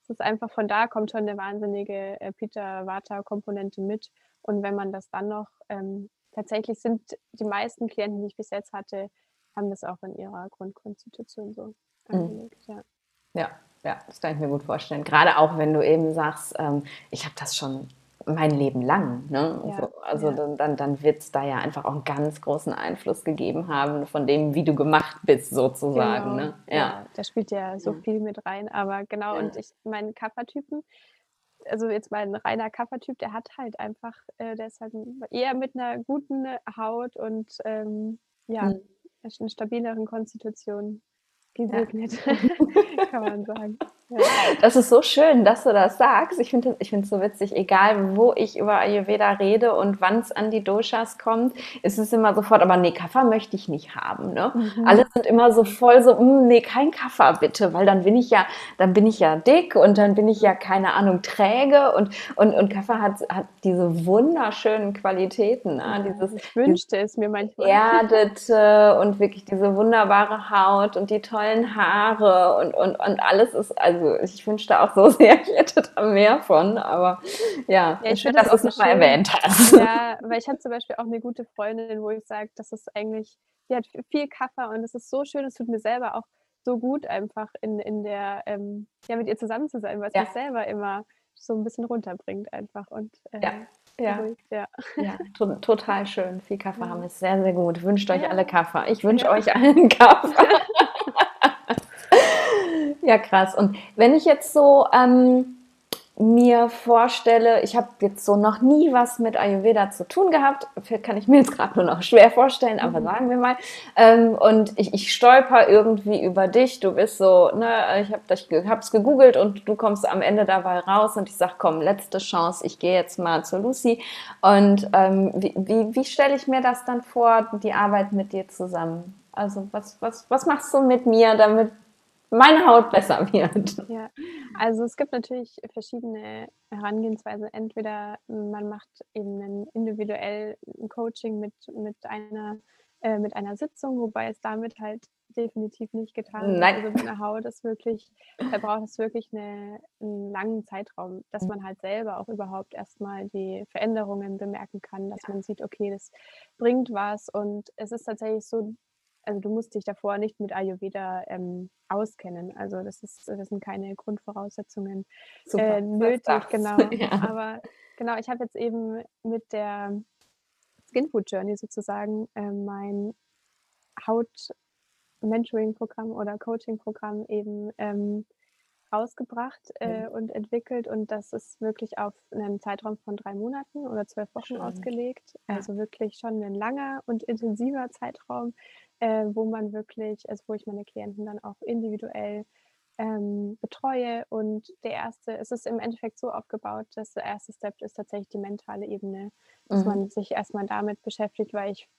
es ist einfach von da kommt schon eine wahnsinnige äh, Peter-Vata-Komponente mit. Und wenn man das dann noch, ähm, tatsächlich sind die meisten Klienten, die ich bis jetzt hatte, haben das auch in ihrer Grundkonstitution so mhm. angelegt. Mhm. Ja. ja, ja, das kann ich mir gut vorstellen. Gerade auch wenn du eben sagst, ähm, ich habe das schon mein Leben lang. Ne? Ja, so, also ja. dann, dann, wird es da ja einfach auch einen ganz großen Einfluss gegeben haben von dem, wie du gemacht bist, sozusagen. Genau. Ne? Ja. ja. da spielt ja so viel mit rein. Aber genau, und ich, meinen Kappertypen, also jetzt mein reiner Kappertyp, der hat halt einfach, äh, der ist halt eher mit einer guten Haut und ähm, ja, hm. eine stabileren Konstitution gesegnet, (laughs) (laughs) kann man sagen. Das ist so schön, dass du das sagst. Ich finde es ich so witzig, egal wo ich über Ayurveda rede und wann es an die Doshas kommt, ist es immer sofort, aber nee, Kaffer möchte ich nicht haben. Ne? Mhm. Alle sind immer so voll so, mm, nee, kein Kaffer bitte, weil dann bin ich ja, dann bin ich ja dick und dann bin ich ja, keine Ahnung, träge und, und, und Kaffer hat, hat diese wunderschönen Qualitäten. Ne? Dieses, ich wünschte es mir manchmal. Erdete und wirklich diese wunderbare Haut und die tollen Haare und, und, und alles ist, also also ich wünschte auch so (laughs) sehr, ich hätte da mehr von, aber ja, ja ich schön, dass du es nochmal erwähnt hast. Ja, weil ich habe zum Beispiel auch eine gute Freundin, wo ich sage, das ist eigentlich, die hat viel Kaffee und es ist so schön, es tut mir selber auch so gut einfach in, in der, ähm, ja, mit ihr zusammen zu sein, weil es ja. mich selber immer so ein bisschen runterbringt einfach und äh, ja. Ja. Ja. ja to total schön. Viel Kaffee ja. haben ist sehr, sehr gut. Wünscht euch alle Kaffee. Ich wünsche euch allen Kaffee. (laughs) Ja, krass. Und wenn ich jetzt so ähm, mir vorstelle, ich habe jetzt so noch nie was mit Ayurveda zu tun gehabt, kann ich mir jetzt gerade nur noch schwer vorstellen, aber mhm. sagen wir mal. Ähm, und ich, ich stolper irgendwie über dich. Du bist so, ne, ich habe es gegoogelt und du kommst am Ende dabei raus und ich sage, komm, letzte Chance, ich gehe jetzt mal zu Lucy. Und ähm, wie, wie, wie stelle ich mir das dann vor, die Arbeit mit dir zusammen? Also was, was, was machst du mit mir, damit meine Haut besser wird. Ja, also es gibt natürlich verschiedene Herangehensweisen. Entweder man macht eben ein individuell ein Coaching mit, mit, einer, äh, mit einer Sitzung, wobei es damit halt definitiv nicht getan Nein. Also mit einer Haut ist wirklich, da braucht es wirklich eine, einen langen Zeitraum, dass man halt selber auch überhaupt erstmal die Veränderungen bemerken kann, dass man sieht, okay, das bringt was und es ist tatsächlich so, also du musst dich davor nicht mit Ayurveda ähm, auskennen. Also das ist, das sind keine Grundvoraussetzungen Super, äh, nötig, genau. (laughs) Ja. Aber genau, ich habe jetzt eben mit der Skin Food Journey sozusagen äh, mein Haut-Mentoring-Programm oder Coaching-Programm eben ähm, rausgebracht äh, mhm. und entwickelt und das ist wirklich auf einen Zeitraum von drei Monaten oder zwölf Wochen Schön. ausgelegt. Ja. Also wirklich schon ein langer und intensiver Zeitraum, äh, wo man wirklich, also wo ich meine Klienten dann auch individuell ähm, betreue. Und der erste, es ist im Endeffekt so aufgebaut, dass der erste Step ist tatsächlich die mentale Ebene, dass mhm. man sich erstmal damit beschäftigt, weil ich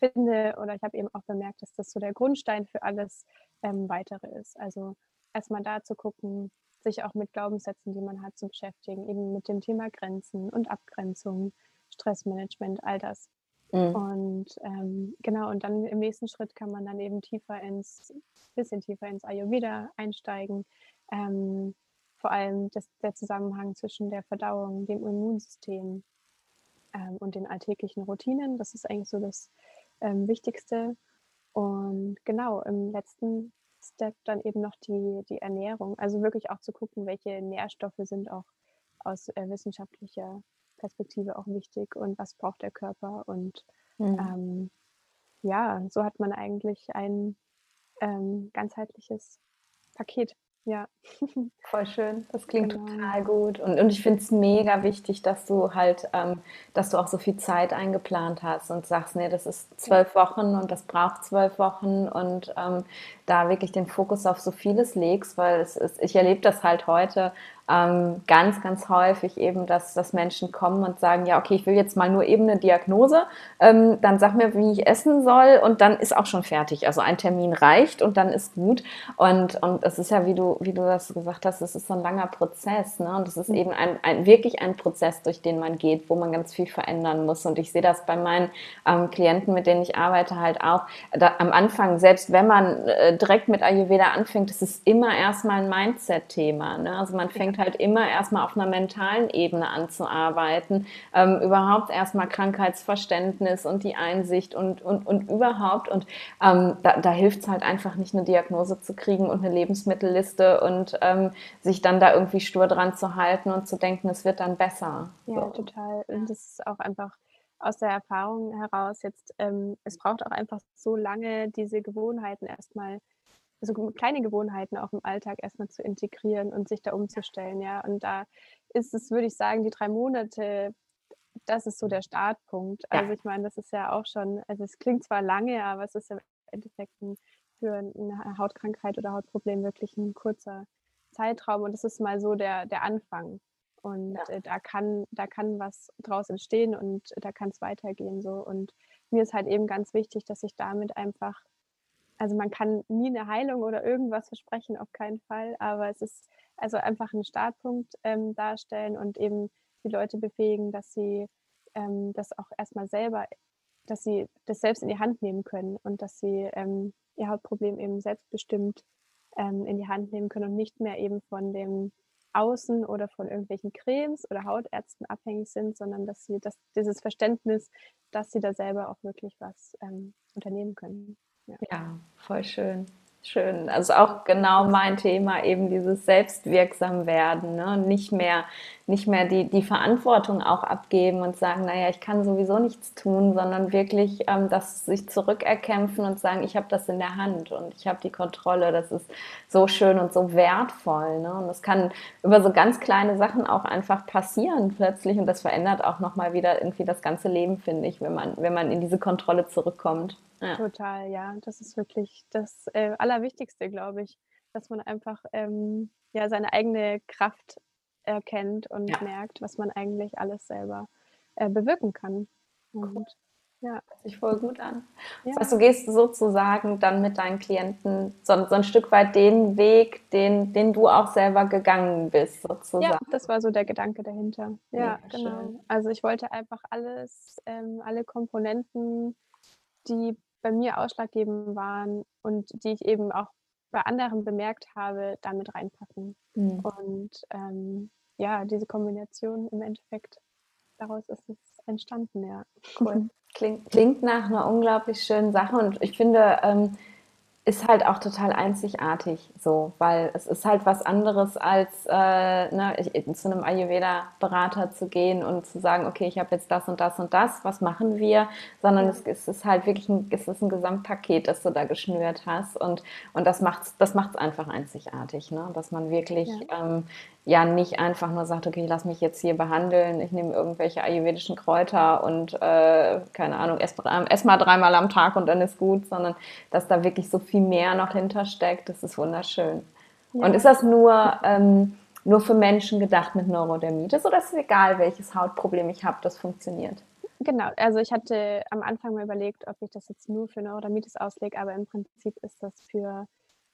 finde oder ich habe eben auch bemerkt, dass das so der Grundstein für alles ähm, weitere ist. Also erstmal da zu gucken, sich auch mit Glaubenssätzen, die man hat, zu beschäftigen, eben mit dem Thema Grenzen und Abgrenzung, Stressmanagement, all das. Mhm. Und ähm, genau, und dann im nächsten Schritt kann man dann eben tiefer ins, bisschen tiefer ins Ayurveda einsteigen. Ähm, vor allem das, der Zusammenhang zwischen der Verdauung, dem Immunsystem, ähm, und den alltäglichen Routinen. Das ist eigentlich so das ähm, Wichtigste. Und genau, im letzten Step dann eben noch die, die Ernährung. Also wirklich auch zu gucken, welche Nährstoffe sind auch aus äh, wissenschaftlicher Perspektive auch wichtig und was braucht der Körper. Und mhm. ähm, ja, so hat man eigentlich ein ähm, ganzheitliches Paket. Ja. (laughs) Voll schön. Das klingt genau. total gut. Und, und ich finde es mega wichtig, dass du halt, ähm, dass du auch so viel Zeit eingeplant hast und sagst, nee, das ist zwölf Wochen und das braucht zwölf Wochen und ähm, da wirklich den Fokus auf so vieles legst, weil es ist, ich erlebe das halt heute ähm, ganz, ganz häufig eben, dass, dass Menschen kommen und sagen, ja, okay, ich will jetzt mal nur eben eine Diagnose, ähm, dann sag mir, wie ich essen soll und dann ist auch schon fertig. Also ein Termin reicht und dann ist gut. Und, und es ist ja, wie du, wie du das gesagt hast, es ist so ein langer Prozess. Ne? Und es ist mhm. eben ein, ein, wirklich ein Prozess, durch den man geht, wo man ganz viel verändern muss. Und ich sehe das bei meinen ähm, Klienten, mit denen ich arbeite, halt auch da, am Anfang, selbst wenn man äh, direkt mit Ayurveda anfängt, das ist immer erstmal ein Mindset-Thema. Ne? Also man fängt halt immer erstmal auf einer mentalen Ebene anzuarbeiten, ähm, überhaupt erstmal Krankheitsverständnis und die Einsicht und, und, und überhaupt. Und ähm, da, da hilft es halt einfach nicht, eine Diagnose zu kriegen und eine Lebensmittelliste und ähm, sich dann da irgendwie stur dran zu halten und zu denken, es wird dann besser. Ja, so. total. Und das ist auch einfach aus der Erfahrung heraus jetzt, ähm, es braucht auch einfach so lange, diese Gewohnheiten erstmal so kleine Gewohnheiten auch im Alltag erstmal zu integrieren und sich da umzustellen, ja. Und da ist es, würde ich sagen, die drei Monate, das ist so der Startpunkt. Ja. Also ich meine, das ist ja auch schon, also es klingt zwar lange, aber es ist ja im Endeffekt für eine Hautkrankheit oder Hautproblem wirklich ein kurzer Zeitraum und das ist mal so der, der Anfang. Und ja. äh, da kann, da kann was draus entstehen und da kann es weitergehen so. Und mir ist halt eben ganz wichtig, dass ich damit einfach also man kann nie eine Heilung oder irgendwas versprechen, auf keinen Fall, aber es ist also einfach ein Startpunkt ähm, darstellen und eben die Leute befähigen, dass sie ähm, das auch erstmal selber, dass sie das selbst in die Hand nehmen können und dass sie ähm, ihr Hautproblem eben selbstbestimmt ähm, in die Hand nehmen können und nicht mehr eben von dem Außen oder von irgendwelchen Cremes oder Hautärzten abhängig sind, sondern dass sie das, dieses Verständnis, dass sie da selber auch wirklich was ähm, unternehmen können. Ja. ja, voll schön. Schön. Also auch genau mein Thema, eben dieses Selbstwirksam werden. Ne? Nicht mehr, nicht mehr die, die Verantwortung auch abgeben und sagen, naja, ich kann sowieso nichts tun, sondern wirklich ähm, das sich zurückerkämpfen und sagen, ich habe das in der Hand und ich habe die Kontrolle. Das ist so schön und so wertvoll. Ne? Und das kann über so ganz kleine Sachen auch einfach passieren plötzlich und das verändert auch nochmal wieder irgendwie das ganze Leben, finde ich, wenn man, wenn man in diese Kontrolle zurückkommt. Ja. Total, ja. Das ist wirklich das äh, Allerwichtigste, glaube ich, dass man einfach ähm, ja, seine eigene Kraft erkennt und ja. merkt, was man eigentlich alles selber äh, bewirken kann. Und cool. ja. Hört sich voll gut an. Ja. Das heißt, du gehst sozusagen dann mit deinen Klienten so, so, ein Stück weit den Weg, den, den du auch selber gegangen bist, sozusagen. Ja, das war so der Gedanke dahinter. Ja, ja genau. Schön. Also ich wollte einfach alles, ähm, alle Komponenten, die bei mir ausschlaggebend waren und die ich eben auch bei anderen bemerkt habe, damit reinpacken. Mhm. Und ähm, ja, diese Kombination im Endeffekt, daraus ist es entstanden, ja. Cool. Klingt, klingt nach einer unglaublich schönen Sache und ich finde, ähm, ist halt auch total einzigartig so, weil es ist halt was anderes als äh, ne, ich, zu einem Ayurveda-Berater zu gehen und zu sagen, okay, ich habe jetzt das und das und das, was machen wir, sondern es, es, ist halt wirklich ein, es ist ein Gesamtpaket, das du da geschnürt hast und, und das macht es das macht's einfach einzigartig, ne? dass man wirklich ja. Ähm, ja nicht einfach nur sagt, okay, ich lasse mich jetzt hier behandeln, ich nehme irgendwelche ayurvedischen Kräuter und äh, keine Ahnung, ess, ess mal dreimal am Tag und dann ist gut, sondern dass da wirklich so viel mehr noch hintersteckt, das ist wunderschön. Ja. Und ist das nur, ähm, nur für Menschen gedacht mit Neurodermitis oder ist es egal, welches Hautproblem ich habe, das funktioniert? Genau, also ich hatte am Anfang mal überlegt, ob ich das jetzt nur für Neurodermitis auslege, aber im Prinzip ist das für,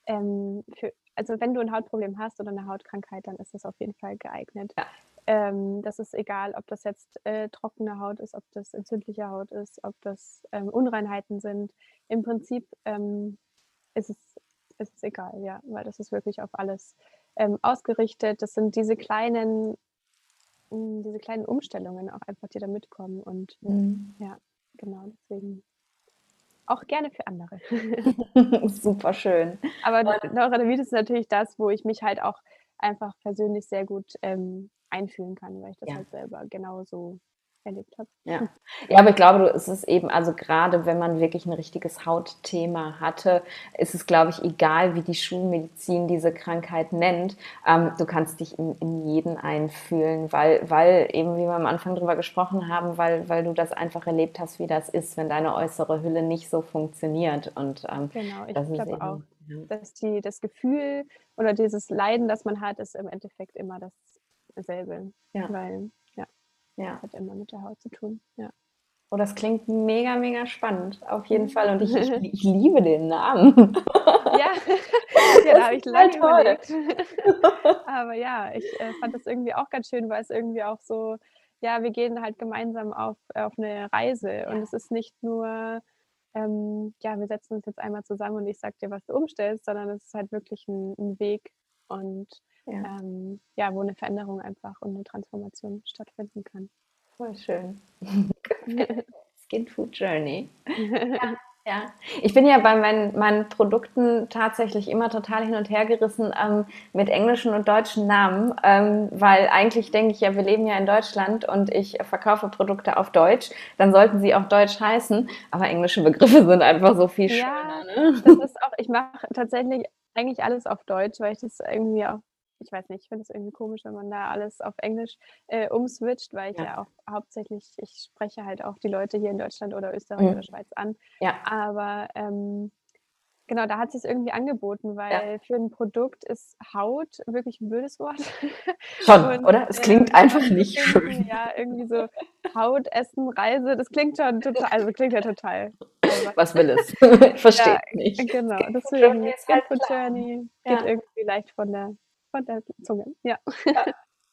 ähm, für also wenn du ein Hautproblem hast oder eine Hautkrankheit, dann ist das auf jeden Fall geeignet. Ja. Ähm, das ist egal, ob das jetzt äh, trockene Haut ist, ob das entzündliche Haut ist, ob das ähm, Unreinheiten sind. Im Prinzip ähm, ist, es, ist es egal, ja, weil das ist wirklich auf alles ähm, ausgerichtet. Das sind diese kleinen hm, diese kleinen Umstellungen auch einfach, die da mitkommen und mhm. ja, genau, deswegen auch gerne für andere. (laughs) (laughs) Super schön. Aber Neurodermitis ist natürlich das, wo ich mich halt auch einfach persönlich sehr gut ähm, einfühlen kann, weil ich das ja. halt selber genauso erlebt habe. Ja. (laughs) ja, aber ich glaube, es ist eben, also gerade wenn man wirklich ein richtiges Hautthema hatte, ist es, glaube ich, egal, wie die Schulmedizin diese Krankheit nennt. Ähm, du kannst dich in, in jeden einfühlen, weil, weil eben, wie wir am Anfang drüber gesprochen haben, weil, weil du das einfach erlebt hast, wie das ist, wenn deine äußere Hülle nicht so funktioniert. Und, ähm, genau, ich glaube auch, ja. dass die, das Gefühl oder dieses Leiden, das man hat, ist im Endeffekt immer dasselbe. Ja. Weil ja. Das hat immer mit der Haut zu tun. Ja. Oh, das klingt mega, mega spannend, auf jeden Fall. Und ich, ich, (laughs) ich liebe den Namen. Ja, (laughs) ja da habe ich lange überlegt. (laughs) Aber ja, ich äh, fand das irgendwie auch ganz schön, weil es irgendwie auch so, ja, wir gehen halt gemeinsam auf, auf eine Reise. Und es ist nicht nur, ähm, ja, wir setzen uns jetzt einmal zusammen und ich sage dir, was du umstellst, sondern es ist halt wirklich ein, ein Weg. Und ja. Ähm, ja, wo eine Veränderung einfach und eine Transformation stattfinden kann. Voll schön. (laughs) (laughs) Skin Food Journey. (laughs) ja. Ja, ich bin ja bei meinen, meinen, Produkten tatsächlich immer total hin und her gerissen ähm, mit englischen und deutschen Namen, ähm, weil eigentlich denke ich ja, wir leben ja in Deutschland und ich verkaufe Produkte auf Deutsch, dann sollten sie auch deutsch heißen, aber englische Begriffe sind einfach so viel schöner. Ja, ne? das ist auch, ich mache tatsächlich eigentlich alles auf Deutsch, weil ich das irgendwie auch ich weiß nicht, ich finde es irgendwie komisch, wenn man da alles auf Englisch äh, umswitcht, weil ich ja. ja. auch hauptsächlich, ich spreche halt auch die Leute hier in Deutschland oder Österreich mhm. oder Schweiz an. Ja. Aber ähm, genau, da hat sich irgendwie angeboten, weil ja. für ein Produkt ist Haut wirklich ein blödes Wort. (laughs) Schon, Und, oder? Es klingt ähm, einfach nicht schön. Ja, irgendwie so Haut, Essen, Reise, das klingt schon total, also klingt ja total. Was will es? (laughs) (laughs) Verstehe ja, nicht. Genau, deswegen Skin halt Journey geht irgendwie leicht von der von der Zunge, ja. ja.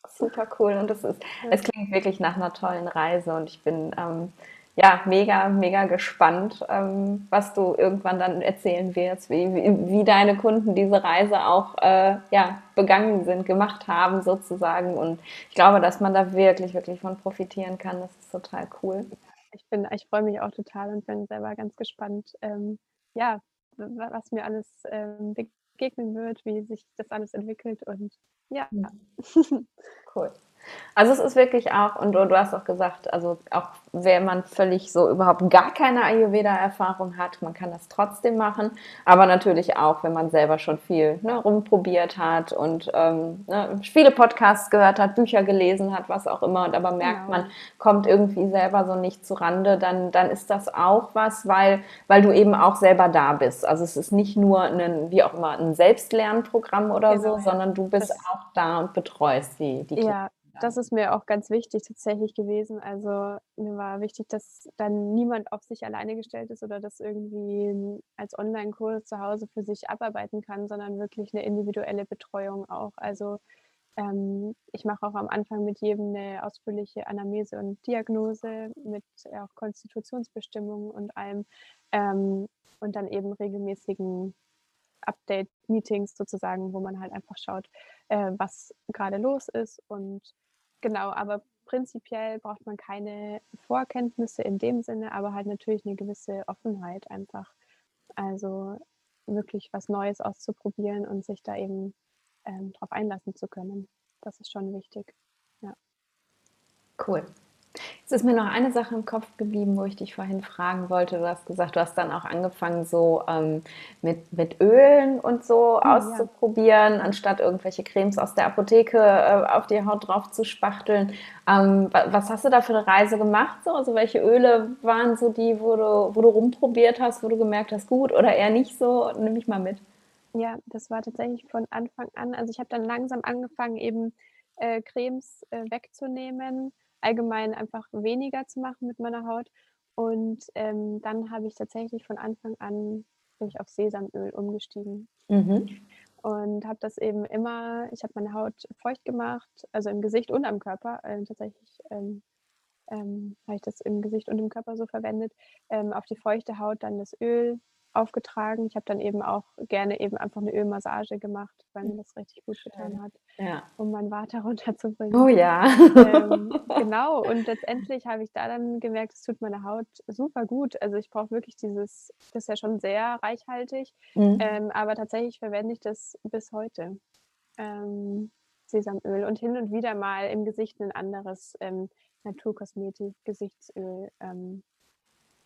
Super cool und es ist, es klingt wirklich nach einer tollen Reise und ich bin ähm, ja mega, mega gespannt, ähm, was du irgendwann dann erzählen wirst, wie, wie, wie deine Kunden diese Reise auch äh, ja, begangen sind, gemacht haben sozusagen und ich glaube, dass man da wirklich, wirklich von profitieren kann. Das ist total cool. Ich bin, ich freue mich auch total und bin selber ganz gespannt, ähm, ja, was mir alles ähm, begegnen wird, wie sich das alles entwickelt und ja. (laughs) Cool. Also es ist wirklich auch, und du, hast auch gesagt, also auch wenn man völlig so überhaupt gar keine Ayurveda-Erfahrung hat, man kann das trotzdem machen, aber natürlich auch, wenn man selber schon viel ne, rumprobiert hat und ähm, ne, viele Podcasts gehört hat, Bücher gelesen hat, was auch immer, und aber merkt, genau. man kommt irgendwie selber so nicht zu Rande, dann, dann ist das auch was, weil, weil du eben auch selber da bist. Also es ist nicht nur ein, wie auch immer, ein Selbstlernprogramm oder genau, so, sondern du bist das auch da und betreust die, die ja das ist mir auch ganz wichtig tatsächlich gewesen. Also mir war wichtig, dass dann niemand auf sich alleine gestellt ist oder das irgendwie als Online-Kurs zu Hause für sich abarbeiten kann, sondern wirklich eine individuelle Betreuung auch. Also ähm, ich mache auch am Anfang mit jedem eine ausführliche Anamnese und Diagnose mit auch Konstitutionsbestimmungen und allem ähm, und dann eben regelmäßigen Update-Meetings sozusagen, wo man halt einfach schaut, äh, was gerade los ist und Genau, aber prinzipiell braucht man keine Vorkenntnisse in dem Sinne, aber halt natürlich eine gewisse Offenheit einfach. Also wirklich was Neues auszuprobieren und sich da eben ähm, drauf einlassen zu können. Das ist schon wichtig. Ja. Cool. Jetzt ist mir noch eine Sache im Kopf geblieben, wo ich dich vorhin fragen wollte. Du hast gesagt, du hast dann auch angefangen, so ähm, mit, mit Ölen und so mhm, auszuprobieren, ja. anstatt irgendwelche Cremes aus der Apotheke äh, auf die Haut drauf zu spachteln. Ähm, was hast du da für eine Reise gemacht? So? Also welche Öle waren so die, wo du, wo du rumprobiert hast, wo du gemerkt hast, gut oder eher nicht so? Nimm mich mal mit. Ja, das war tatsächlich von Anfang an. Also ich habe dann langsam angefangen, eben äh, Cremes äh, wegzunehmen allgemein einfach weniger zu machen mit meiner Haut. Und ähm, dann habe ich tatsächlich von Anfang an bin ich auf Sesamöl umgestiegen. Mhm. Und habe das eben immer, ich habe meine Haut feucht gemacht, also im Gesicht und am Körper. Äh, tatsächlich ähm, ähm, habe ich das im Gesicht und im Körper so verwendet. Ähm, auf die feuchte Haut dann das Öl aufgetragen. Ich habe dann eben auch gerne eben einfach eine Ölmassage gemacht, weil mir das richtig gut getan hat, Ja. um mein Water (laughs) runterzubringen. Oh ja. Ähm, genau, und (laughs) letztendlich habe ich da dann gemerkt, es tut meiner Haut super gut. Also ich brauche wirklich dieses, das ist ja schon sehr reichhaltig, Mhm. ähm, aber tatsächlich verwende ich das bis heute. Ähm, Sesamöl und hin und wieder mal im Gesicht ein anderes ähm, Naturkosmetik-Gesichtsöl.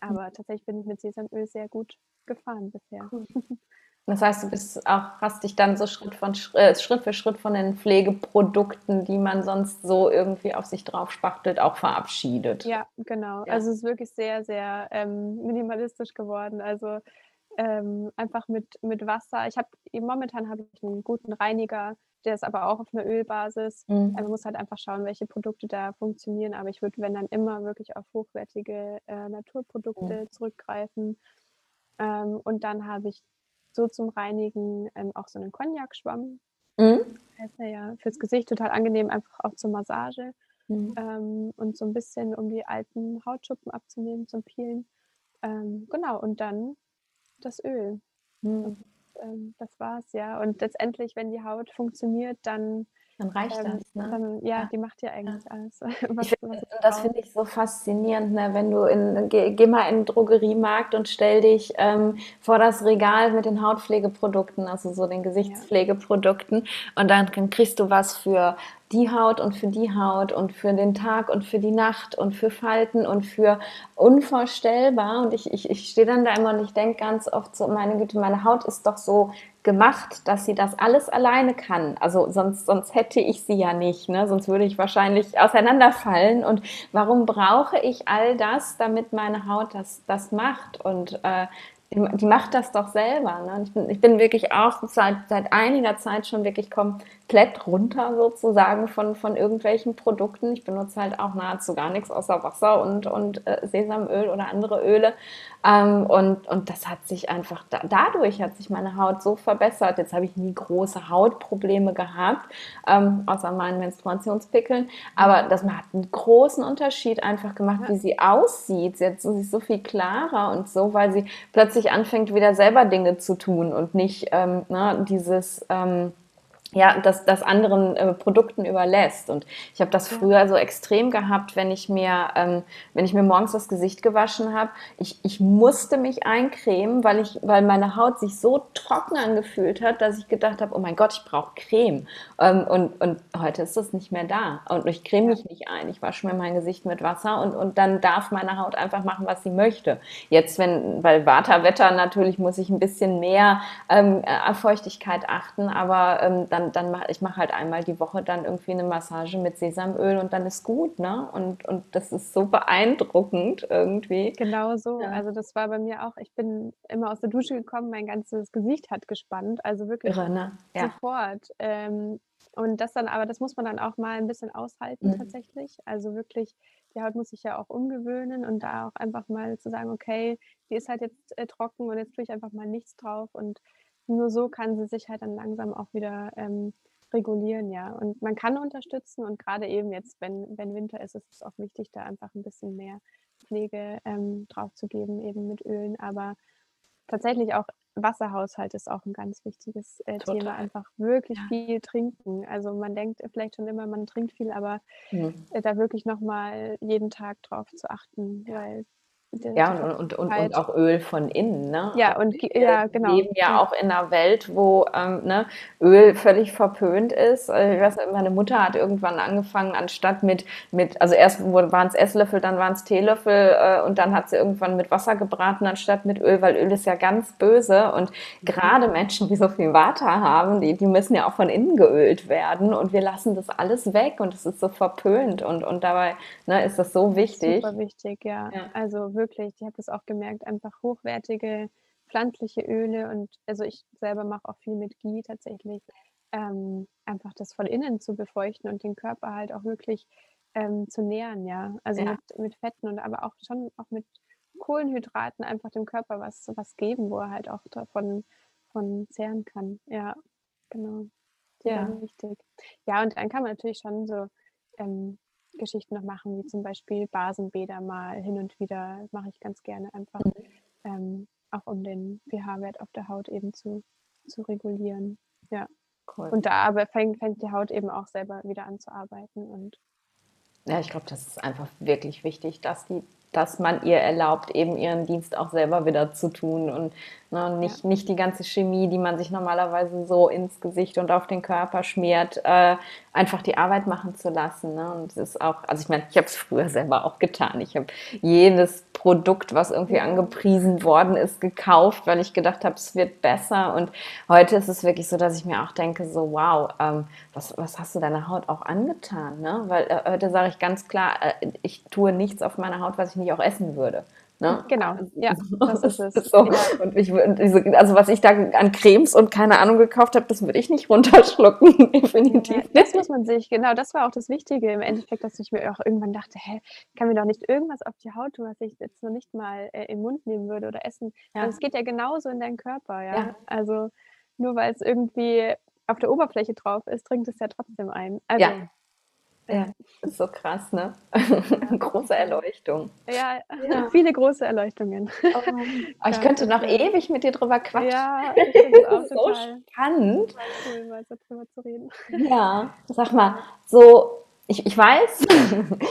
Ähm, aber tatsächlich bin ich mit Sesamöl sehr gut gefahren bisher. (laughs) Das heißt, du bist auch, hast dich dann so Schritt, von, äh, Schritt für Schritt von den Pflegeprodukten, die man sonst so irgendwie auf sich drauf spachtelt, auch verabschiedet. Ja, genau. Ja. Also es ist wirklich sehr, sehr ähm, minimalistisch geworden. Also ähm, einfach mit, mit Wasser. Ich habe momentan habe ich einen guten Reiniger, der ist aber auch auf einer Ölbasis. Mhm. Man muss halt einfach schauen, welche Produkte da funktionieren. Aber ich würde, wenn dann immer wirklich auf hochwertige äh, Naturprodukte Mhm. zurückgreifen. Ähm, und dann habe ich so zum Reinigen ähm, auch so einen Cognac-Schwamm. Mhm. Ja fürs Gesicht total angenehm, einfach auch zur Massage Mhm. ähm, und so ein bisschen, um die alten Hautschuppen abzunehmen zum Peelen. Ähm, genau, und dann das Öl. Mhm. Ähm, das war's, ja. Und letztendlich, wenn die Haut funktioniert, dann, Dann reicht ähm, das, ne? dann ja, Ja. die macht ja eigentlich alles, (laughs) Ich was, find, was das finde ich so faszinierend, ne? wenn du in, geh, geh mal in den Drogeriemarkt und stell dich ähm, vor das Regal mit den Hautpflegeprodukten, also so den Gesichtspflegeprodukten und dann kriegst du was für die Haut und für die Haut und für den Tag und für die Nacht und für Falten und für unvorstellbar. Und ich, ich, ich stehe dann da immer und ich denke ganz oft so, meine Güte, meine Haut ist doch so gemacht, dass sie das alles alleine kann. Also sonst, sonst hätte ich sie ja nicht, ne? sonst würde ich wahrscheinlich auseinanderfallen. Und warum brauche ich all das, damit meine Haut das, das macht? Und äh, die, macht das doch selber. Ne? Ich, bin, ich bin wirklich auch seit, seit einiger Zeit schon wirklich komplett runter sozusagen von, von irgendwelchen Produkten. Ich benutze halt auch nahezu gar nichts außer Wasser und, und äh, Sesamöl oder andere Öle. Ähm, und, und das hat sich einfach, da, dadurch hat sich meine Haut so verbessert. Jetzt habe ich nie große Hautprobleme gehabt, ähm, außer meinen Menstruationspickeln. Aber das hat einen großen Unterschied einfach gemacht, wie sie aussieht. Sie, hat, so- sie ist so viel klarer und so, weil sie plötzlich anfängt, wieder selber Dinge zu tun und nicht ähm, ne, dieses. Ähm, ja, das, das anderen äh, Produkten überlässt. Und ich habe das früher so extrem gehabt, wenn ich mir, ähm, wenn ich mir morgens das Gesicht gewaschen habe. Ich, ich musste mich eincremen, weil, ich, weil meine Haut sich so trocken angefühlt hat, dass ich gedacht habe, oh mein Gott, ich brauche Creme. Ähm, und, und heute ist das nicht mehr da. Und ich creme mich nicht ein. Ich wasche mir mein Gesicht mit Wasser und, und dann darf meine Haut einfach machen, was sie möchte. Jetzt, wenn, weil Vata-Wetter natürlich muss ich ein bisschen mehr ähm, auf Feuchtigkeit achten, aber ähm, dann, dann mache ich mache halt einmal die Woche dann irgendwie eine Massage mit Sesamöl und dann ist gut, ne? Und, und das ist so beeindruckend irgendwie. Genau so. Ja. Also das war bei mir auch, ich bin immer aus der Dusche gekommen, mein ganzes Gesicht hat gespannt. Also wirklich Irre, ne? Ja. sofort. Ähm, und das dann, aber das muss man dann auch mal ein bisschen aushalten Mhm. tatsächlich. Also wirklich, die Haut muss sich ja auch umgewöhnen und da auch einfach mal zu sagen, okay, die ist halt jetzt äh, trocken und jetzt tue ich einfach mal nichts drauf. Und nur so kann sie sich halt dann langsam auch wieder ähm, regulieren, ja. Und man kann unterstützen und gerade eben jetzt, wenn, wenn Winter ist, ist es auch wichtig, da einfach ein bisschen mehr Pflege ähm, drauf zu geben, eben mit Ölen. Aber tatsächlich auch Wasserhaushalt ist auch ein ganz wichtiges äh, Thema. Einfach wirklich Ja. viel trinken. Also man denkt vielleicht schon immer, man trinkt viel, aber Mhm. äh, da wirklich nochmal jeden Tag drauf zu achten, weil der- Ja, und, und, und, und auch Öl von innen, ne? Ja, und ge- ja, genau. Wir leben ja auch in einer Welt, wo ähm, ne, Öl völlig verpönt ist. Äh, Ich weiß, nicht, meine Mutter hat irgendwann angefangen, anstatt mit, mit also erst waren es Esslöffel, dann waren es Teelöffel äh, und dann hat sie irgendwann mit Wasser gebraten anstatt mit Öl, weil Öl ist ja ganz böse und gerade Menschen, die so viel Water haben, die, die müssen ja auch von innen geölt werden und wir lassen das alles weg und es ist so verpönt und, und dabei ne, ist das so wichtig. Super wichtig, ja. Ja. Also wirklich, ich habe das auch gemerkt, einfach hochwertige pflanzliche Öle und also ich selber mache auch viel mit Ghee tatsächlich, ähm, einfach das von innen zu befeuchten und den Körper halt auch wirklich ähm, zu nähren, ja. Also Ja. mit, mit Fetten und aber auch schon auch mit Kohlenhydraten einfach dem Körper was, was geben, wo er halt auch davon von zehren kann. Ja, genau. Ja. wichtig. Ja, und dann kann man natürlich schon so ähm, Geschichten noch machen, wie zum Beispiel Basenbäder mal hin und wieder. Mache ich ganz gerne einfach. Mhm. Ähm, auch um den pH-Wert auf der Haut eben zu, zu regulieren. Ja. Cool. Und da aber fängt, fängt die Haut eben auch selber wieder an zu arbeiten. Und ja, ich glaube, das ist einfach wirklich wichtig, dass die dass man ihr erlaubt, eben ihren Dienst auch selber wieder zu tun und ne, nicht, ja. nicht die ganze Chemie, die man sich normalerweise so ins Gesicht und auf den Körper schmiert, äh, einfach die Arbeit machen zu lassen. Ne? Und es ist auch, also ich meine, ich habe es früher selber auch getan. Ich habe jedes Produkt, was irgendwie angepriesen worden ist, gekauft, weil ich gedacht habe, es wird besser. Und heute ist es wirklich so, dass ich mir auch denke, so wow, ähm, was, was hast du deiner Haut auch angetan? Ne? Weil äh, heute sage ich ganz klar, äh, ich tue nichts auf meiner Haut, was ich nicht auch essen würde. Ne? Genau, ja, (laughs) das ist es. So. Und ich, also was ich da an Cremes und keine Ahnung gekauft habe, das würde ich nicht runterschlucken, (laughs) definitiv. Ja, das muss man sich, genau, das war auch das Wichtige im Endeffekt, dass ich mir auch irgendwann dachte, hä, kann mir doch nicht irgendwas auf die Haut tun, was ich jetzt noch nicht mal äh, im Mund nehmen würde oder essen. Ja. Also es geht ja genauso in deinen Körper, ja. ja. Also nur weil es irgendwie auf der Oberfläche drauf ist, dringt es ja trotzdem ein. Also, ja. Ja, das ist so krass, ne? (laughs) große Erleuchtung. Ja, ja, (laughs) viele große Erleuchtungen. Oh, oh ich könnte noch ewig mit dir drüber quatschen. Ja, (laughs) ich finde auch so total spannend. Cool, mal so drüber zu reden. Ja, sag mal, so ich, ich weiß,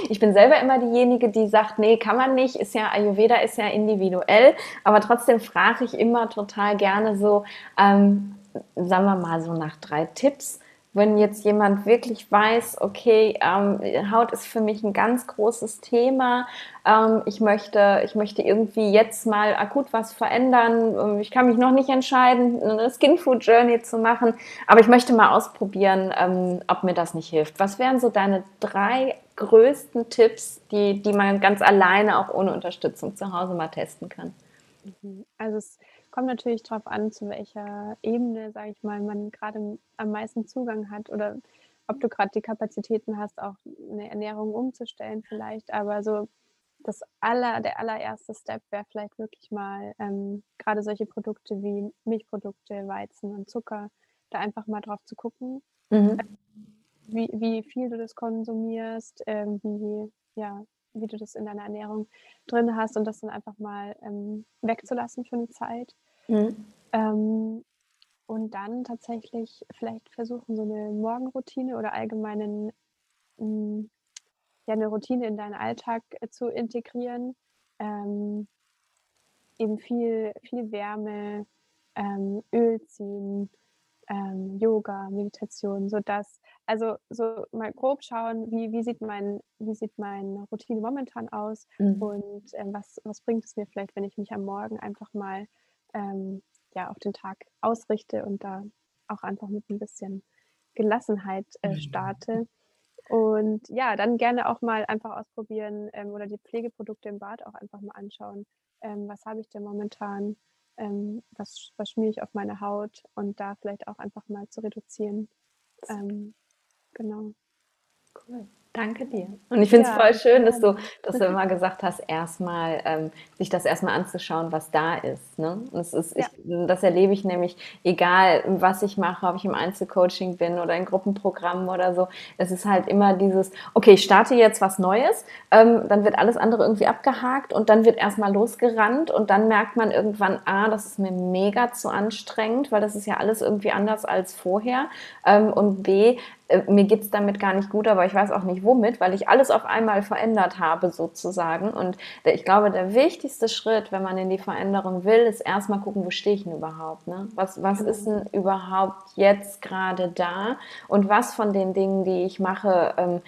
ich bin selber immer diejenige, die sagt, nee, kann man nicht, ist ja, Ayurveda ist ja individuell, aber trotzdem frage ich immer total gerne so, ähm, sagen wir mal so nach drei Tipps, wenn jetzt jemand wirklich weiß, okay, ähm, Haut ist für mich ein ganz großes Thema, ähm, ich, möchte, ich möchte irgendwie jetzt mal akut was verändern, ähm, ich kann mich noch nicht entscheiden, eine Skin Food Journey zu machen, aber ich möchte mal ausprobieren, ähm, ob mir das nicht hilft. Was wären so deine drei größten Tipps, die, die man ganz alleine auch ohne Unterstützung zu Hause mal testen kann? Mhm. Also es kommt natürlich darauf an, zu welcher Ebene, sage ich mal, man gerade am meisten Zugang hat oder ob du gerade die Kapazitäten hast, auch eine Ernährung umzustellen vielleicht. Aber so das aller, der allererste Step wäre vielleicht wirklich mal ähm, gerade solche Produkte wie Milchprodukte, Weizen und Zucker, da einfach mal drauf zu gucken, mhm. wie, wie viel du das konsumierst, ähm, wie, ja, wie du das in deiner Ernährung drin hast und das dann einfach mal ähm, wegzulassen für eine Zeit. Mhm. Ähm, und dann tatsächlich vielleicht versuchen, so eine Morgenroutine oder allgemeinen ja, eine Routine in deinen Alltag äh, zu integrieren. Ähm, eben viel, viel Wärme, ähm, Öl ziehen, ähm, Yoga, Meditation, sodass, also so mal grob schauen, wie, wie, sieht, mein, wie sieht meine Routine momentan aus mhm. und ähm, was, was bringt es mir vielleicht, wenn ich mich am Morgen einfach mal ähm, ja, auf den Tag ausrichte und da auch einfach mit ein bisschen Gelassenheit äh, mhm. starte. Und ja, dann gerne auch mal einfach ausprobieren ähm, oder die Pflegeprodukte im Bad auch einfach mal anschauen. Ähm, was habe ich denn momentan? Ähm, was, was schmiere ich auf meine Haut? Und da vielleicht auch einfach mal zu reduzieren. Ähm, genau. Cool. Danke dir. Und ich finde es ja, voll schön, dass du, dass du immer gesagt hast, erstmal ähm, sich das erstmal anzuschauen, was da ist. Ne? Es ist, ja. ich, das erlebe ich nämlich, egal was ich mache, ob ich im Einzelcoaching bin oder in Gruppenprogrammen oder so. Es ist halt immer dieses, okay, ich starte jetzt was Neues, ähm, dann wird alles andere irgendwie abgehakt und dann wird erstmal losgerannt und dann merkt man irgendwann, ah, das ist mir mega zu anstrengend, weil das ist ja alles irgendwie anders als vorher. Ähm, und B, mir geht es damit gar nicht gut, aber ich weiß auch nicht womit, weil ich alles auf einmal verändert habe sozusagen. Und ich glaube, der wichtigste Schritt, wenn man in die Veränderung will, ist erstmal gucken, wo stehe ich denn überhaupt? Ne? Was, was ist denn überhaupt jetzt gerade da? Und was von den Dingen, die ich mache, ähm,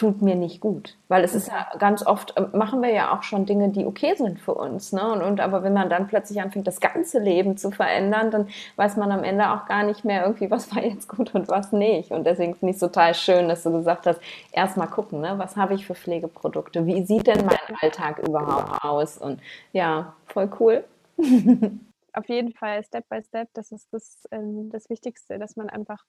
tut mir nicht gut. Weil es ist ja ganz oft, äh, machen wir ja auch schon Dinge, die okay sind für uns. Ne? Und, und aber wenn man dann plötzlich anfängt, das ganze Leben zu verändern, dann weiß man am Ende auch gar nicht mehr irgendwie, was war jetzt gut und was nicht. Und deswegen finde ich es total schön, dass du gesagt hast, erstmal gucken, ne? was habe ich für Pflegeprodukte? Wie sieht denn mein Alltag überhaupt aus? Und ja, voll cool. (laughs) Auf jeden Fall, Step by Step, das ist das, ähm, das Wichtigste, dass man einfach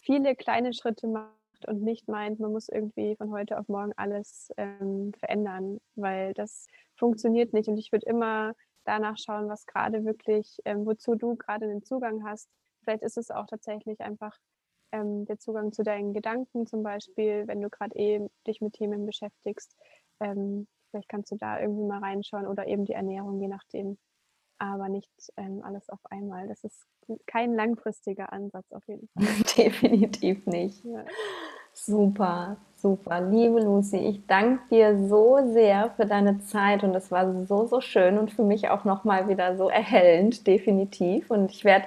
viele kleine Schritte macht und nicht meint, man muss irgendwie von heute auf morgen alles ähm, verändern, weil das funktioniert nicht. Und ich würde immer danach schauen, was gerade wirklich, ähm, wozu du gerade den Zugang hast. Vielleicht ist es auch tatsächlich einfach ähm, der Zugang zu deinen Gedanken zum Beispiel, wenn du gerade eh dich mit Themen beschäftigst. Ähm, vielleicht kannst du da irgendwie mal reinschauen oder eben die Ernährung, je nachdem. Aber nicht ähm, alles auf einmal. Das ist kein langfristiger Ansatz auf jeden (laughs) Fall. Definitiv nicht. Ja. Super, super. Liebe Lucy, ich danke dir so sehr für deine Zeit und es war so, so schön und für mich auch nochmal wieder so erhellend, definitiv. Und ich werde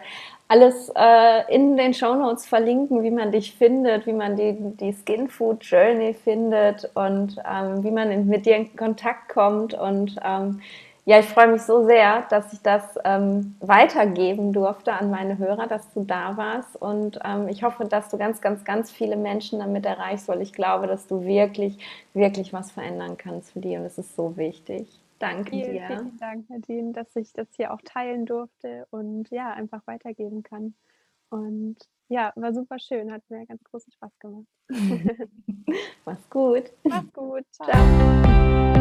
alles äh, in den Show Notes verlinken, wie man dich findet, wie man die, die Skin Food Journey findet und ähm, wie man in, mit dir in Kontakt kommt und ähm, ja, ich freue mich so sehr, dass ich das ähm, weitergeben durfte an meine Hörer, dass du da warst. Und ähm, ich hoffe, dass du ganz, ganz, ganz viele Menschen damit erreichst, weil ich glaube, dass du wirklich, wirklich was verändern kannst für die. Und es ist so wichtig. Danke vielen, dir. Vielen Dank, Nadine, dass ich das hier auch teilen durfte und ja, einfach weitergeben kann. Und ja, war super schön, hat mir ganz großen Spaß gemacht. (laughs) Mach's gut. Mach's gut. Ciao. Ciao.